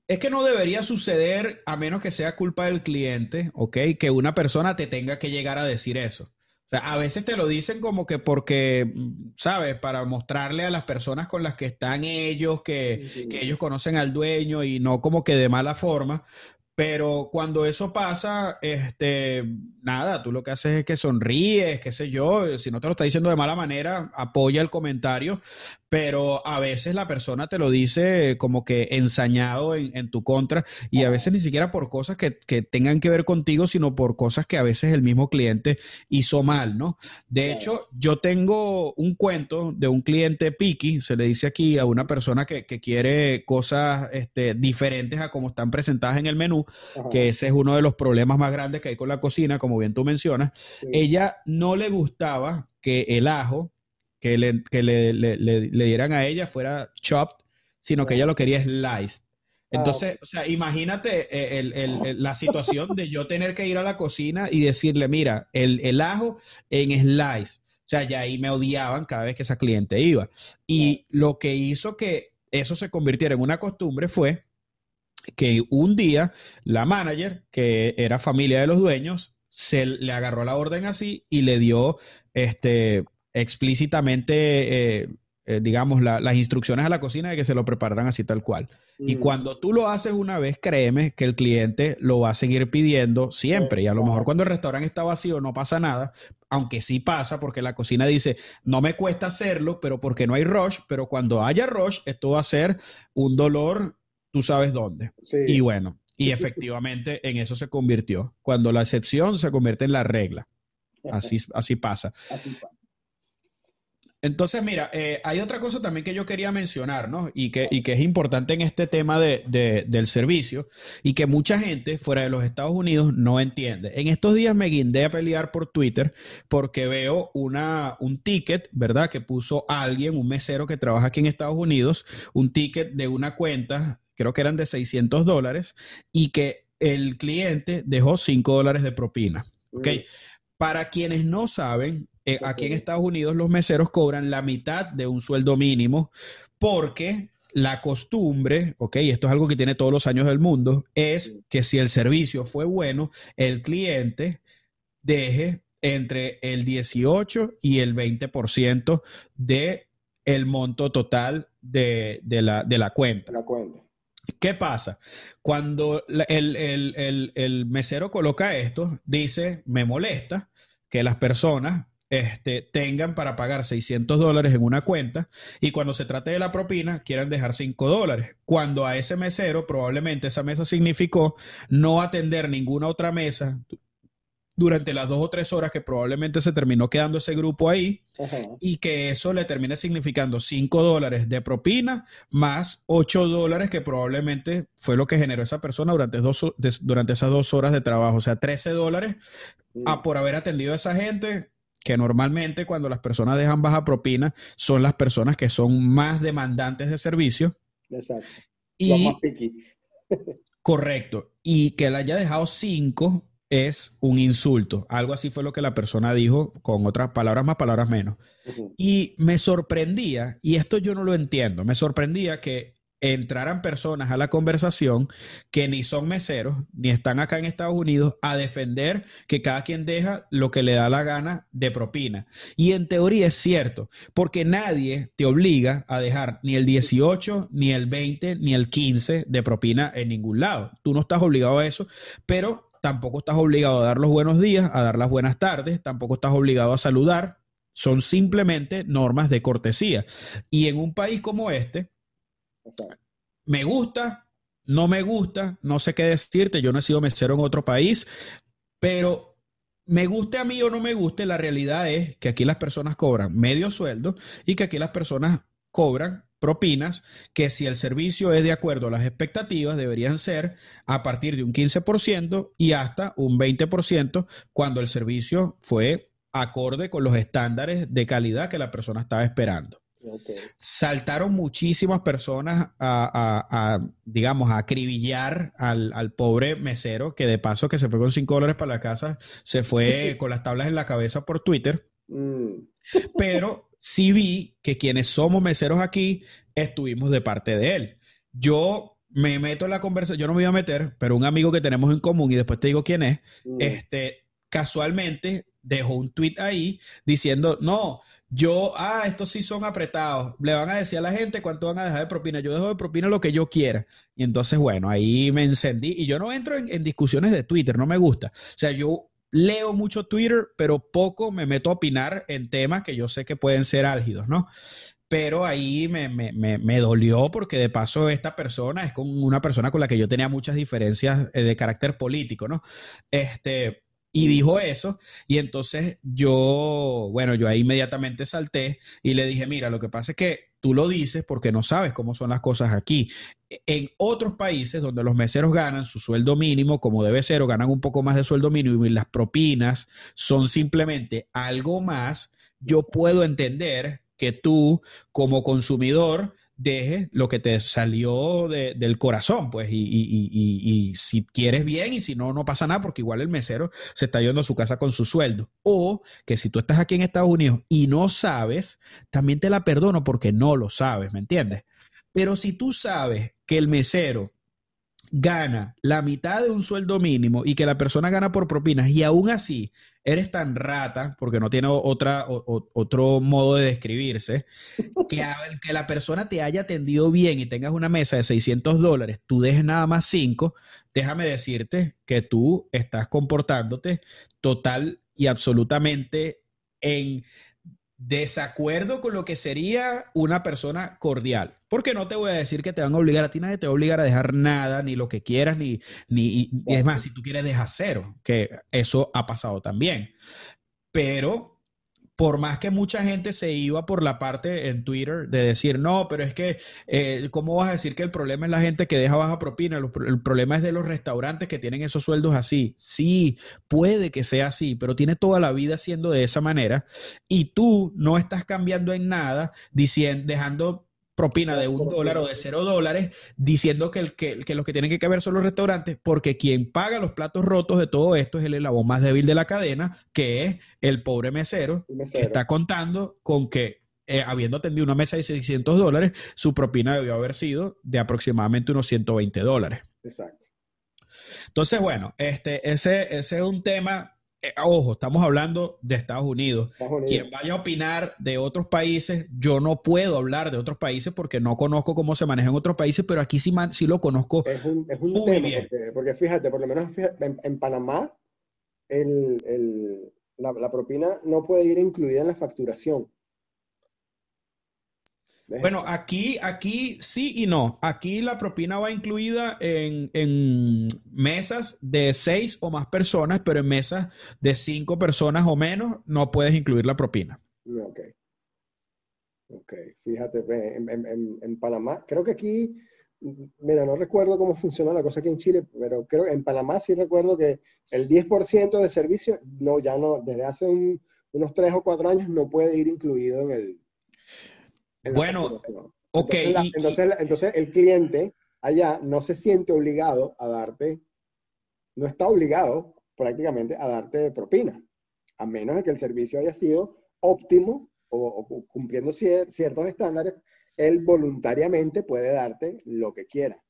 es que no debería suceder a menos que sea culpa del cliente, ¿ok? Que una persona te tenga que llegar a decir eso. Sea, a veces te lo dicen como que porque, ¿sabes? Para mostrarle a las personas con las que están ellos, que, que ellos conocen al dueño y no como que de mala forma. Pero cuando eso pasa, este, nada, tú lo que haces es que sonríes, qué sé yo, si no te lo está diciendo de mala manera, apoya el comentario, pero a veces la persona te lo dice como que ensañado en, tu contra y a veces ni siquiera por cosas que, tengan que ver contigo, sino por cosas que a veces el mismo cliente hizo mal, ¿no? De hecho, yo tengo un cuento de un cliente picky, se le dice aquí a una persona que, quiere cosas este, diferentes a como están presentadas en el menú, que ese es uno de los problemas más grandes que hay con la cocina, como bien tú mencionas. Ella no le gustaba que el ajo que le, que le, le, dieran a ella fuera chopped, sino que ella lo quería sliced. Ah, Entonces, o sea, imagínate eh, el, la situación de yo tener que ir a la cocina y decirle, mira, el, ajo en slice. O sea, ya ahí me odiaban cada vez que esa cliente iba. Y lo que hizo que eso se convirtiera en una costumbre fue que un día la manager, que era familia de los dueños, se le agarró la orden así y le dio este explícitamente, eh, eh, digamos, las instrucciones a la cocina de que se lo prepararan así tal cual. Y mm. cuando tú lo haces una vez, créeme que el cliente lo va a seguir pidiendo siempre. Y a lo mejor cuando el restaurante está vacío no pasa nada, aunque sí pasa porque la cocina dice, no me cuesta hacerlo, pero porque no hay rush, pero cuando haya rush, esto va a ser un dolor, tú sabes dónde. Y bueno, y efectivamente en eso se convirtió. Cuando la excepción se convierte en la regla. Así, así pasa. Así pasa. Entonces, mira, eh, hay otra cosa también que yo quería mencionar, ¿no? Y que, y que es importante en este tema de, del servicio y que mucha gente fuera de los Estados Unidos no entiende. En estos días me guindé a pelear por Twitter porque veo una, un ticket, ¿verdad? Que puso alguien, un mesero que trabaja aquí en Estados Unidos, un ticket de una cuenta, creo que eran de 600 dólares, y que el cliente dejó 5 dólares de propina. ¿Ok? Mm. Para quienes no saben, eh, aquí en Estados Unidos los meseros cobran la mitad de un sueldo mínimo porque la costumbre, ok, esto es algo que tiene todos los años del mundo, es que si el servicio fue bueno, el cliente deje entre el 18 y el 20% de el monto total de, la, de la cuenta. La cuenta. ¿Qué pasa? Cuando el, el, mesero coloca esto, dice, me molesta que las personas este, tengan para pagar 600 dólares en una cuenta y cuando se trate de la propina quieran dejar 5 dólares. Cuando a ese mesero probablemente esa mesa significó no atender ninguna otra mesa durante las dos o tres horas que probablemente se terminó quedando ese grupo ahí y que eso le termine significando 5 dólares de propina más 8 dólares que probablemente fue lo que generó esa persona durante, dos, durante esas dos horas de trabajo. O sea, 13 dólares a, por haber atendido a esa gente que normalmente cuando las personas dejan baja propina son las personas que son más demandantes de servicio. Exacto. Y, más correcto. Y que le haya dejado cinco es un insulto. Algo así fue lo que la persona dijo, con otras palabras más, palabras menos. Y me sorprendía, y esto yo no lo entiendo, me sorprendía que entraran personas a la conversación que ni son meseros, ni están acá en Estados Unidos a defender que cada quien deja lo que le da la gana de propina. Y en teoría es cierto, porque nadie te obliga a dejar ni el 18, ni el 20, ni el 15 de propina en ningún lado. Tú no estás obligado a eso, pero tampoco estás obligado a dar los buenos días, a dar las buenas tardes, tampoco estás obligado a saludar. Son simplemente normas de cortesía. Y en un país como este, me gusta, no me gusta, no sé qué decirte, yo no he sido mesero en otro país, pero me guste a mí o no me guste, la realidad es que aquí las personas cobran medio sueldo y que aquí las personas cobran propinas que si el servicio es de acuerdo a las expectativas deberían ser a partir de un 15% y hasta un 20% cuando el servicio fue acorde con los estándares de calidad que la persona estaba esperando. Saltaron muchísimas personas a, digamos, a acribillar al, pobre mesero, que de paso que se fue con 5 dólares para la casa, se fue con las tablas en la cabeza por Twitter. Mm. Pero sí vi que quienes somos meseros aquí estuvimos de parte de él. Yo me meto en la conversación, yo no me iba a meter, pero un amigo que tenemos en común, y después te digo quién es, mm. este, casualmente dejó un tweet ahí diciendo, no, yo, ah, estos sí son apretados. Le van a decir a la gente cuánto van a dejar de propina. Yo dejo de propina lo que yo quiera. Y entonces, bueno, ahí me encendí. Y yo no entro en, discusiones de Twitter, no me gusta. O sea, yo leo mucho Twitter, pero poco me meto a opinar en temas que yo sé que pueden ser álgidos, ¿no? pero ahí me, me, me, dolió porque de paso esta persona es con una persona con la que yo tenía muchas diferencias eh, de carácter político, ¿no? Este, y dijo eso, y entonces yo, bueno, yo ahí inmediatamente salté y le dije, mira, lo que pasa es que tú lo dices porque no sabes cómo son las cosas aquí. En otros países donde los meseros ganan su sueldo mínimo como debe ser o ganan un poco más de sueldo mínimo y las propinas son simplemente algo más, yo puedo entender que tú como consumidor dejes lo que te salió del corazón, pues, y, y, si quieres bien y si no, no pasa nada, porque igual el mesero se está yendo a su casa con su sueldo. O que si tú estás aquí en Estados Unidos y no sabes, también te la perdono porque no lo sabes, ¿me entiendes? Pero si tú sabes que el mesero gana la mitad de un sueldo mínimo y que la persona gana por propinas y aún así eres tan rata, porque no tiene otra, otro modo de describirse, que, que la persona te haya atendido bien y tengas una mesa de 600 dólares, tú dejes nada más 5, déjame decirte que tú estás comportándote total y absolutamente en desacuerdo con lo que sería una persona cordial. Porque no te voy a decir que te van a obligar a ti, nadie te va a obligar a dejar nada, ni lo que quieras, ni, ni es más, si tú quieres dejar cero, que eso ha pasado también. Pero por más que mucha gente se iba por la parte en Twitter de decir, no, pero es que, eh, ¿cómo vas a decir que el problema es la gente que deja baja propina? El problema es de los restaurantes que tienen esos sueldos así. Sí, puede que sea así, pero tiene toda la vida siendo de esa manera y tú no estás cambiando en nada diciendo, dejando propina de un dólar o de cero dólares, diciendo que, el, que, que los que tienen que caber son los restaurantes, porque quien paga los platos rotos de todo esto es el eslabón más débil de la cadena, que es el pobre mesero, que está contando con que, eh, habiendo atendido una mesa de 600 dólares, su propina debió haber sido de aproximadamente unos 120 dólares. Exacto. Entonces, bueno, este, ese, ese es un tema eh, ojo, estamos hablando de Estados Unidos. Quien vaya a opinar de otros países, yo no puedo hablar de otros países porque no conozco cómo se maneja en otros países, pero aquí sí, sí lo conozco. Es un, es un tema, Porque, fíjate, por lo menos en, Panamá, la, propina no puede ir incluida en la facturación. Bueno, aquí, aquí sí y no. Aquí la propina va incluida en, en, mesas de seis o más personas, pero en mesas de cinco personas o menos no puedes incluir la propina. Ok. Ok, fíjate, en, en, en Panamá, creo que aquí, mira, no recuerdo cómo funciona la cosa aquí en Chile, pero creo que en Panamá sí recuerdo que el 10% de servicio, no, ya no, desde hace unos tres o cuatro años no puede ir incluido en el, bueno, ok. Entonces, entonces, el cliente allá no se siente obligado a darte, no está obligado prácticamente a darte propina, a menos de que el servicio haya sido óptimo o, cumpliendo ciertos estándares, él voluntariamente puede darte lo que quiera.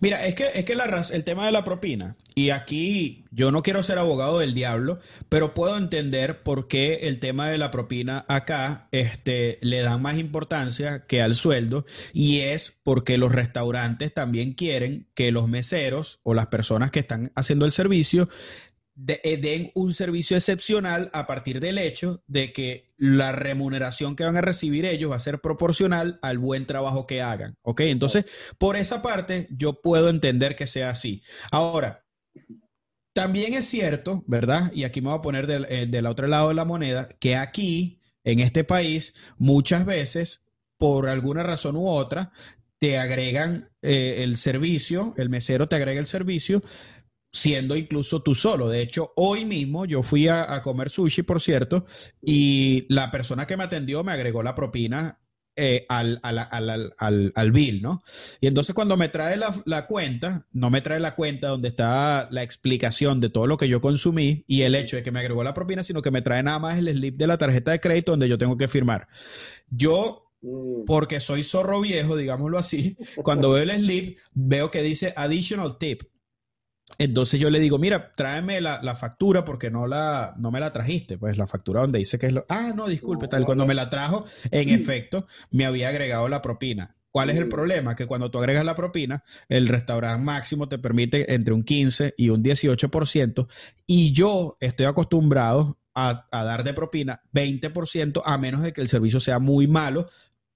Mira, es que, es que el tema de la propina, y aquí yo no quiero ser abogado del diablo, pero puedo entender por qué el tema de la propina acá este, le dan más importancia que al sueldo, y es porque los restaurantes también quieren que los meseros o las personas que están haciendo el servicio eh, den un servicio excepcional a partir del hecho de que la remuneración que van a recibir ellos va a ser proporcional al buen trabajo que hagan. ¿Ok? Entonces, por esa parte, yo puedo entender que sea así. Ahora, también es cierto, ¿verdad? Y aquí me voy a poner del, eh, del otro lado de la moneda, que aquí, en este país, muchas veces, por alguna razón u otra, te agregan eh, el servicio, el mesero te agrega el servicio siendo incluso tú solo. De hecho, hoy mismo yo fui a, comer sushi, por cierto, y la persona que me atendió me agregó la propina eh, al, al, bill, ¿no? Y entonces cuando me trae la, cuenta, no me trae la cuenta donde está la explicación de todo lo que yo consumí y el hecho de que me agregó la propina, sino que me trae nada más el slip de la tarjeta de crédito donde yo tengo que firmar. Yo mm. porque soy zorro viejo, digámoslo así, cuando veo el slip, veo que dice additional tip. Entonces yo le digo, mira, tráeme la, factura porque no la, no me la trajiste. Pues la factura donde dice que es lo. Ah, no, disculpe, tal. Cuando me la trajo, en efecto, me había agregado la propina. ¿Cuál es el problema? Que cuando tú agregas la propina, el restaurante máximo te permite entre un 15 y un 18%, y yo estoy acostumbrado a, a dar de propina 20%, a menos de que el servicio sea muy malo,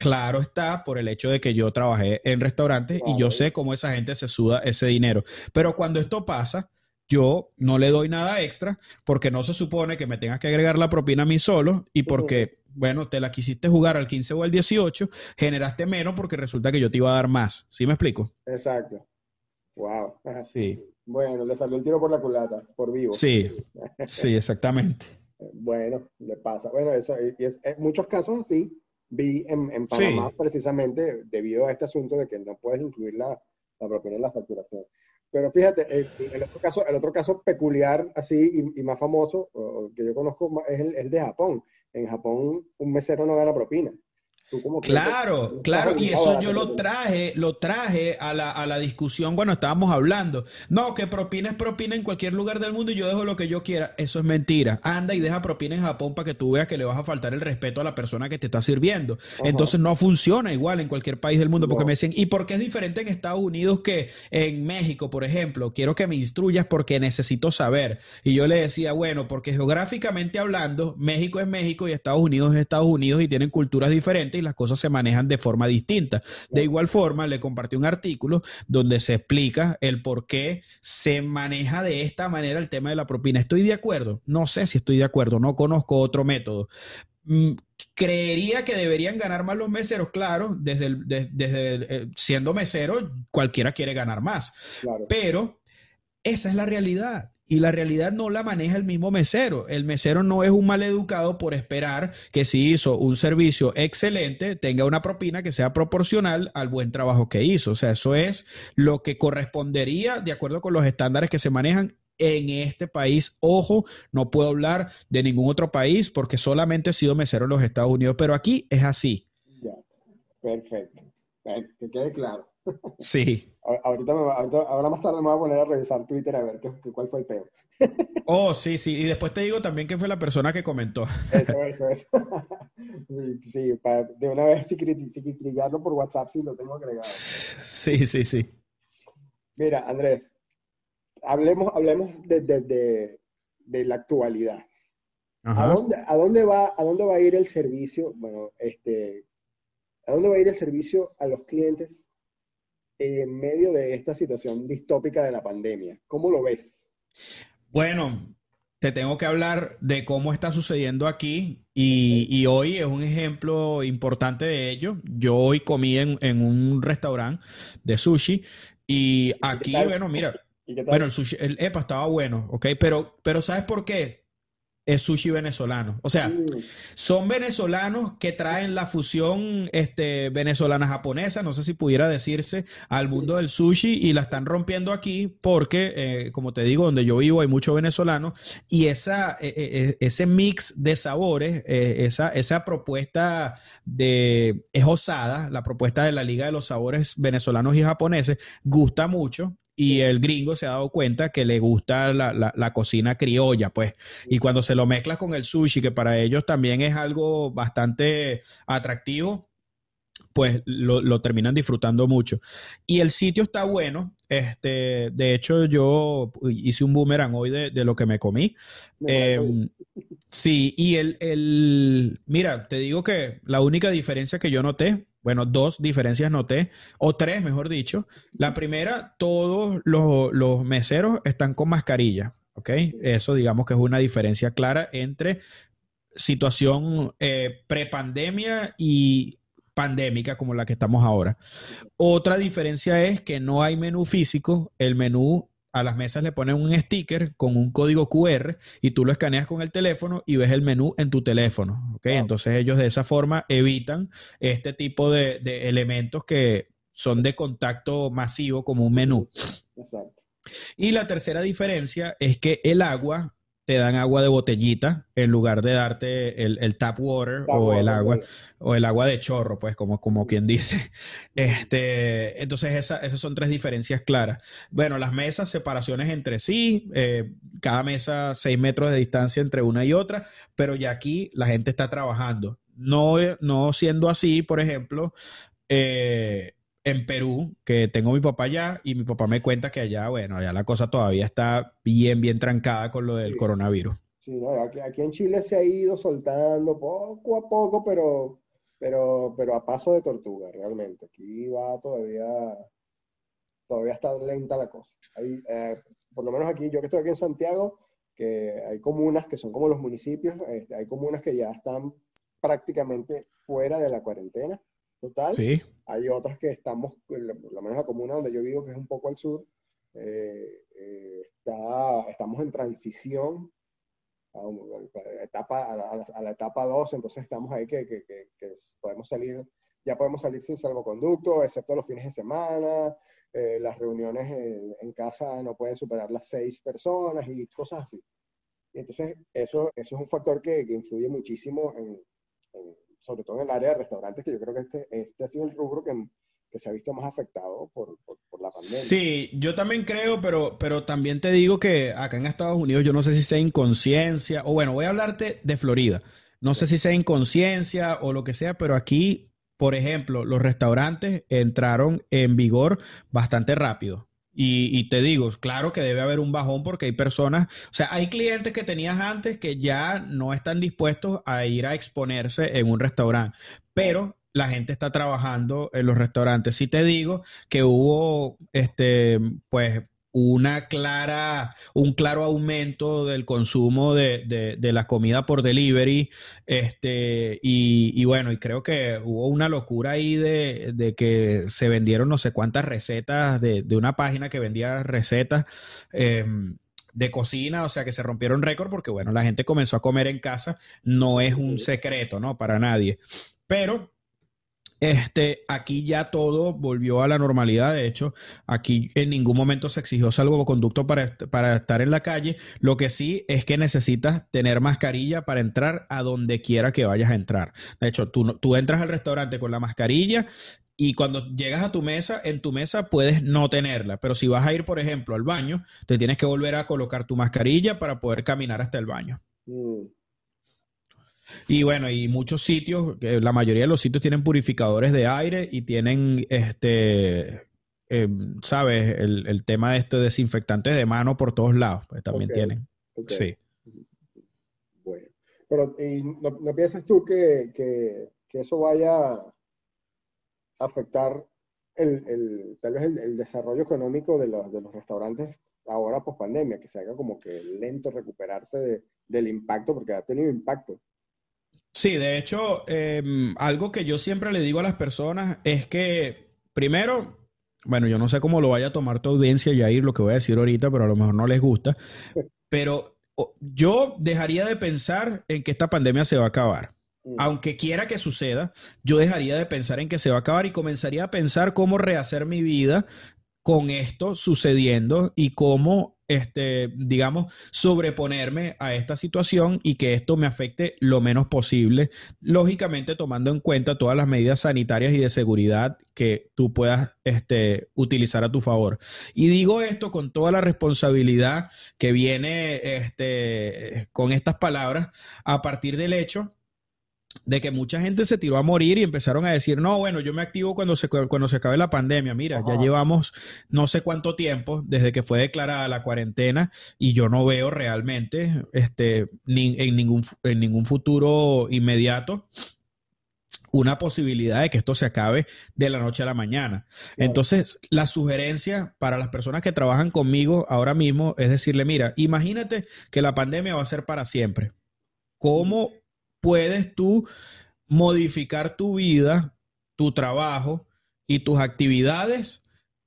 Claro está por el hecho de que yo trabajé en restaurantes y yo sé cómo esa gente se suda ese dinero. Pero cuando esto pasa, yo no le doy nada extra porque no se supone que me tengas que agregar la propina a mí solo y porque, bueno, te la quisiste jugar al 15 o al 18, generaste menos porque resulta que yo te iba a dar más. ¿Sí me explico? Exacto. Wow. Sí. Bueno, le salió el tiro por la culata, por vivo. Sí, sí, exactamente. bueno, le pasa. Bueno, eso, y es, en muchos casos sí, vi en, Panamá precisamente debido a este asunto de que no puedes incluir la, la propina en la facturación. Pero fíjate, el, otro caso, el otro caso peculiar así y, más famoso que yo conozco es el, el, de Japón. En Japón un mesero no gana propina claro, claro, y eso yo lo traje, lo traje a la, a la discusión cuando estábamos hablando. No, que propina es propina en cualquier lugar del mundo y yo dejo lo que yo quiera. Eso es mentira. Anda y deja propina en Japón para que tú veas que le vas a faltar el respeto a la persona que te está sirviendo. Entonces no funciona igual en cualquier país del mundo, porque me dicen, ¿y por qué es diferente en Estados Unidos que en México, por ejemplo? Quiero que me instruyas porque necesito saber. Y yo le decía, bueno, porque geográficamente hablando, México es México y Estados Unidos es Estados Unidos y tienen culturas diferentes las cosas se manejan de forma distinta. De igual forma, le compartí un artículo donde se explica el por qué se maneja de esta manera el tema de la propina. ¿Estoy de acuerdo? No sé si estoy de acuerdo, no conozco otro método. Mm, creería que deberían ganar más los meseros, claro, desde, desde eh, siendo mesero, cualquiera quiere ganar más. Pero esa es la realidad. Y la realidad no la maneja el mismo mesero. El mesero no es un mal educado por esperar que si hizo un servicio excelente tenga una propina que sea proporcional al buen trabajo que hizo. O sea, eso es lo que correspondería de acuerdo con los estándares que se manejan en este país. Ojo, no puedo hablar de ningún otro país porque solamente he sido mesero en los Estados Unidos, pero aquí es así. Ya, perfecto. Que quede claro. Sí. Ahorita, ahora más tarde me voy a poner a revisar Twitter a ver qué, cuál fue el peor. Oh, sí, sí. Y después te digo también que fue la persona que comentó. Eso, eso, eso. Sí, para de una vez si, criticarlo por WhatsApp sí lo tengo agregado. Sí, sí, sí. Mira, Andrés, hablemos, hablemos de, de, de, la actualidad. ¿A dónde, ¿A dónde va, a dónde va a ir el servicio? Bueno, este, ¿a dónde va a ir el servicio a los clientes en medio de esta situación distópica de la pandemia? ¿Cómo lo ves? Bueno, te tengo que hablar de cómo está sucediendo aquí y, hoy es un ejemplo importante de ello. Yo hoy comí en, un restaurante de sushi y aquí, bueno, mira, bueno, el sushi, el EPA estaba bueno, ¿ok? Pero, pero ¿sabes por qué? Es sushi venezolano. O sea, mm. son venezolanos que traen la fusión este, venezolana-japonesa, no sé si pudiera decirse, al mundo del sushi y la están rompiendo aquí porque, eh, como te digo, donde yo vivo hay muchos venezolanos y esa, e, e, e, ese mix de sabores, eh, esa, esa propuesta de, es osada, la propuesta de la Liga de los Sabores venezolanos y japoneses, gusta mucho y el gringo se ha dado cuenta que le gusta la, la, cocina criolla, pues. Y cuando se lo mezcla con el sushi, que para ellos también es algo bastante atractivo, pues lo, terminan disfrutando mucho. Y el sitio está bueno. Este, de hecho, yo hice un boomerang hoy de, lo que me comí. Em, sí, y el, el, mira, te digo que la única diferencia que yo noté bueno, dos diferencias noté, o tres, mejor dicho. La primera, todos los, meseros están con mascarilla, ¿ok? Eso digamos que es una diferencia clara entre situación eh, prepandemia y pandémica como la que estamos ahora. Otra diferencia es que no hay menú físico, el menú a las mesas le ponen un sticker con un código QR y tú lo escaneas con el teléfono y ves el menú en tu teléfono. ¿okay? Entonces ellos de esa forma evitan este tipo de, de, elementos que son de contacto masivo como un menú. Exacto. Y la tercera diferencia es que el agua te dan agua de botellita en lugar de darte el, tap water o el agua o el agua de chorro, pues como, como quien dice. Este, entonces esas son tres diferencias claras. Bueno, las mesas, separaciones entre sí, eh, cada mesa seis metros de distancia entre una y otra, pero ya aquí la gente está trabajando. No, no siendo así, por ejemplo, eh, en Perú, que tengo mi papá allá, y mi papá me cuenta que allá, bueno, allá la cosa todavía está bien, bien trancada con lo del coronavirus. Sí, aquí, en Chile se ha ido soltando poco a poco, pero, pero, pero a paso de tortuga, realmente. Aquí va todavía, todavía está lenta la cosa. Hay, eh, por lo menos aquí, yo que estoy aquí en Santiago, que hay comunas que son como los municipios, este, hay comunas que ya están prácticamente fuera de la cuarentena total. Sí. Hay otras que estamos, lo menos la comuna donde yo vivo, que es un poco al sur, eh, eh, está, estamos en transición a, la etapa, a, la, etapa 2, entonces estamos ahí que, que, que, podemos salir, ya podemos salir sin salvoconducto, excepto los fines de semana, eh, las reuniones en, casa no pueden superar las seis personas y cosas así. Entonces eso, eso es un factor que, influye muchísimo, en, sobre todo en el área de restaurantes, que yo creo que este, este ha sido el rubro que, que se ha visto más afectado por, la pandemia. Sí, yo también creo, pero, pero también te digo que acá en Estados Unidos yo no sé si sea inconsciencia, o bueno, voy a hablarte de Florida. No sé si sea inconsciencia o lo que sea, pero aquí, por ejemplo, los restaurantes entraron en vigor bastante rápido. Y, y, te digo, claro que debe haber un bajón porque hay personas, o sea, hay clientes que tenías antes que ya no están dispuestos a ir a exponerse en un restaurante, pero la gente está trabajando en los restaurantes. Si te digo que hubo, este, pues, una clara, un claro aumento del consumo de, de, la comida por delivery, este, y, bueno, y creo que hubo una locura ahí de, de que se vendieron no sé cuántas recetas de, de una página que vendía recetas em, de cocina, o sea que se rompieron récord porque bueno, la gente comenzó a comer en casa, no es un secreto, ¿no? Para nadie. Pero este, aquí ya todo volvió a la normalidad. De hecho, aquí en ningún momento se exigió salvoconducto para, para estar en la calle. Lo que sí es que necesitas tener mascarilla para entrar a donde quiera que vayas a entrar. De hecho, tú, tú entras al restaurante con la mascarilla y cuando llegas a tu mesa, en tu mesa puedes no tenerla. Pero si vas a ir, por ejemplo, al baño, te tienes que volver a colocar tu mascarilla para poder caminar hasta el baño. Mm. Y bueno, y muchos sitios, la mayoría de los sitios tienen purificadores de aire y tienen, este, eh, ¿sabes? El, el tema de este desinfectantes de mano por todos lados, pues también tienen. Sí. Bueno, pero ¿y no, piensas tú que, que, que, eso vaya a afectar el, el tal vez el, desarrollo económico de los, de los restaurantes ahora post pandemia, que se haga como que lento recuperarse de, del impacto, porque ha tenido impacto. Sí, de hecho, em, algo que yo siempre le digo a las personas es que, primero, bueno, yo no sé cómo lo vaya a tomar tu audiencia, Yair, lo que voy a decir ahorita, pero a lo mejor no les gusta, pero yo dejaría de pensar en que esta pandemia se va a acabar. Mm. Aunque quiera que suceda, yo dejaría de pensar en que se va a acabar y comenzaría a pensar cómo rehacer mi vida con esto sucediendo y cómo, este, digamos, sobreponerme a esta situación y que esto me afecte lo menos posible, lógicamente tomando en cuenta todas las medidas sanitarias y de seguridad que tú puedas este, utilizar a tu favor. Y digo esto con toda la responsabilidad que viene este, con estas palabras a partir del hecho de que mucha gente se tiró a morir y empezaron a decir, no, bueno, yo me activo cuando se, cuando se acabe la pandemia. Mira, ya llevamos no sé cuánto tiempo desde que fue declarada la cuarentena y yo no veo realmente este, ni, en, ningún, en ningún futuro inmediato una posibilidad de que esto se acabe de la noche a la mañana. Entonces, la sugerencia para las personas que trabajan conmigo ahora mismo es decirle, mira, imagínate que la pandemia va a ser para siempre. ¿Cómo puedes tú modificar tu vida, tu trabajo y tus actividades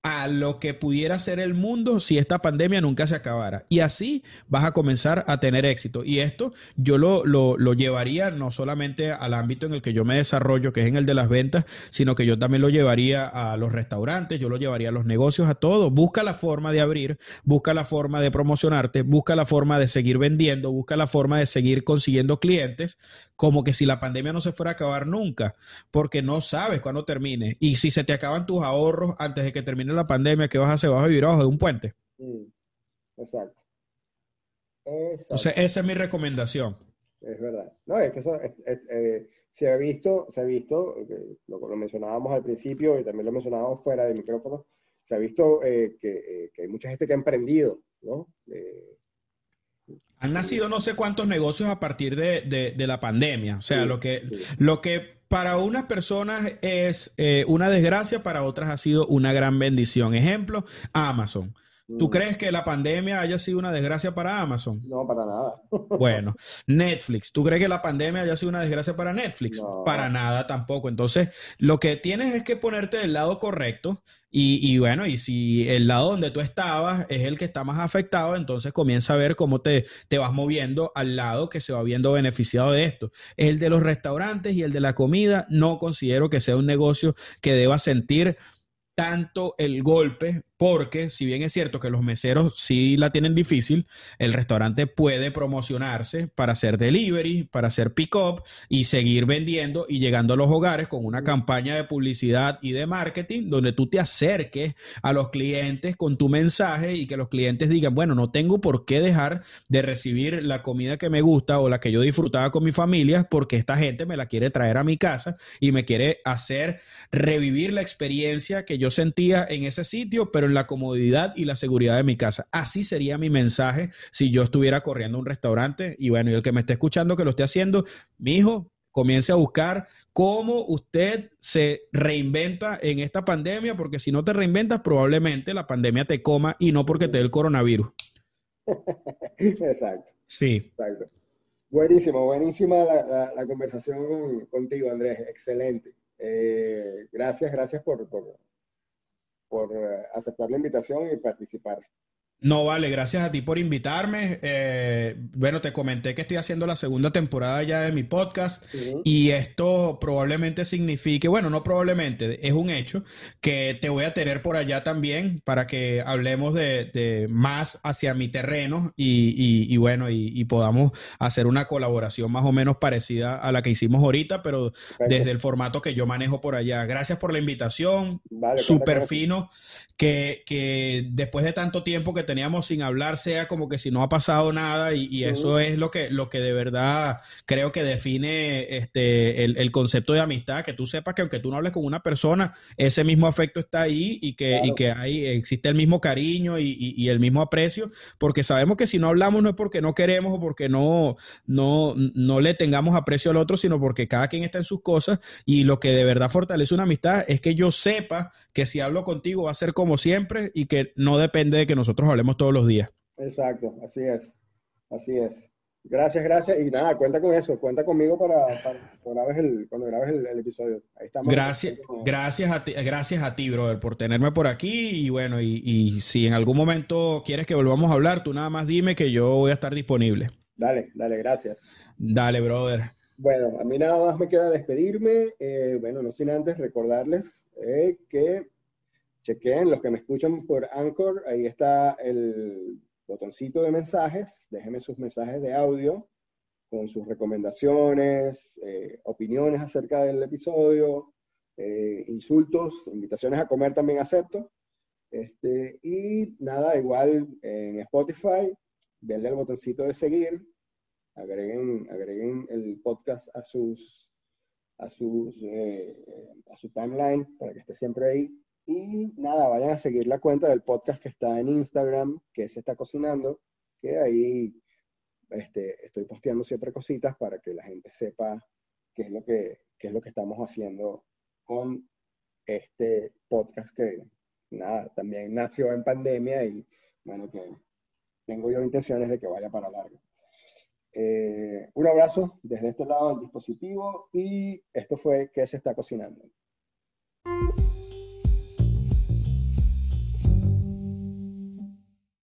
a lo que pudiera ser el mundo si esta pandemia nunca se acabara. Y así vas a comenzar a tener éxito. Y esto yo lo, lo, lo, llevaría no solamente al ámbito en el que yo me desarrollo, que es en el de las ventas, sino que yo también lo llevaría a los restaurantes, yo lo llevaría a los negocios, a todo. Busca la forma de abrir, busca la forma de promocionarte, busca la forma de seguir vendiendo, busca la forma de seguir consiguiendo clientes, como que si la pandemia no se fuera a acabar nunca, porque no sabes cuándo termine. Y si se te acaban tus ahorros antes de que termine la pandemia, ¿qué vas a hacer? ¿Vas a vivir abajo de un puente? Exacto. Entonces, esa es mi recomendación. Es verdad. No, es que eso eh, se ha visto, se ha visto, eh, lo, lo, mencionábamos al principio y también lo mencionábamos fuera del micrófono, se ha visto eh, que, que, hay mucha gente que ha emprendido, ¿no? Han nacido no sé cuántos negocios a partir de, de, la pandemia. O sea, lo, que, lo que para unas personas es eh, una desgracia, para otras ha sido una gran bendición. Ejemplo, Amazon. ¿Tú mm. crees que la pandemia haya sido una desgracia para Amazon? No, para nada. bueno, Netflix. ¿Tú crees que la pandemia haya sido una desgracia para Netflix? Para nada tampoco. Entonces, lo que tienes es que ponerte del lado correcto y, y, bueno, y si el lado donde tú estabas es el que está más afectado, entonces comienza a ver cómo te, te vas moviendo al lado que se va viendo beneficiado de esto. El de los restaurantes y el de la comida no considero que sea un negocio que deba sentir tanto el golpe porque si bien es cierto que los meseros sí la tienen difícil, el restaurante puede promocionarse para hacer delivery, para hacer pick-up y seguir vendiendo y llegando a los hogares con una campaña de publicidad y de marketing donde tú te acerques a los clientes con tu mensaje y que los clientes digan, bueno, no tengo por qué dejar de recibir la comida que me gusta o la que yo disfrutaba con mi familia porque esta gente me la quiere traer a mi casa y me quiere hacer revivir la experiencia que yo sentía en ese sitio, pero en la comodidad y la seguridad de mi casa. Así sería mi mensaje si yo estuviera corriendo un restaurante. Y bueno, y el que me esté escuchando que lo esté haciendo, mi hijo, comience a buscar cómo usted se reinventa en esta pandemia, porque si no te reinventas, probablemente la pandemia te coma y no porque te dé el coronavirus. Exacto. Sí. Exacto. Buenísimo, buenísima la, conversación contigo, Andrés. Excelente. Eh, gracias, gracias por, por eh, aceptar la invitación y participar. No, vale, gracias a ti por invitarme. Eh, bueno, te comenté que estoy haciendo la segunda temporada ya de mi podcast y esto probablemente signifique, bueno, no probablemente, es un hecho que te voy a tener por allá también para que hablemos de, más hacia mi terreno y, bueno, y, podamos hacer una colaboración más o menos parecida a la que hicimos ahorita, pero desde el formato que yo manejo por allá. Gracias por la invitación, súper fino, que, que después de tanto tiempo que teníamos sin hablar sea como que si no ha pasado nada y, eso es lo que, lo que de verdad creo que define este, el, concepto de amistad, que tú sepas que aunque tú no hables con una persona, ese mismo afecto está ahí y que, y que hay, existe el mismo cariño y, el mismo aprecio, porque sabemos que si no hablamos no es porque no queremos o porque no, no, no le tengamos aprecio al otro, sino porque cada quien está en sus cosas y lo que de verdad fortalece una amistad es que yo sepa que si hablo contigo va a ser como siempre y que no depende de que nosotros hablemos todos los días. Exacto, así es, así es. Gracias, gracias. Y nada, cuenta con eso, cuenta conmigo para, cuando grabes el, cuando grabes el, episodio. Ahí estamos. Gracias, gracias a ti, gracias a ti, brother, por tenerme por aquí. Y bueno, y, y si en algún momento quieres que volvamos a hablar, tú nada más dime que yo voy a estar disponible. Dale, dale, gracias. Dale, brother. Bueno, a mí nada más me queda despedirme. Eh, bueno, no sin antes recordarles eh, que chequen los que me escuchan por Anchor, ahí está el botoncito de mensajes, déjenme sus mensajes de audio con sus recomendaciones, eh, opiniones acerca del episodio, insultos, invitaciones a comer también acepto. Este, y nada, igual en Spotify, denle el botoncito de seguir, agreguen, agreguen el podcast a sus, a sus, eh, a su timeline para que esté siempre ahí. Y nada, vayan a seguir la cuenta del podcast que está en Instagram, que se está cocinando, que ahí este, estoy posteando siempre cositas para que la gente sepa qué es lo que, qué es lo que estamos haciendo con este podcast que, nada, también nació en pandemia y, bueno, que tengo yo intenciones de que vaya para largo. Eh, un abrazo desde este lado del dispositivo y esto fue ¿Qué se está cocinando?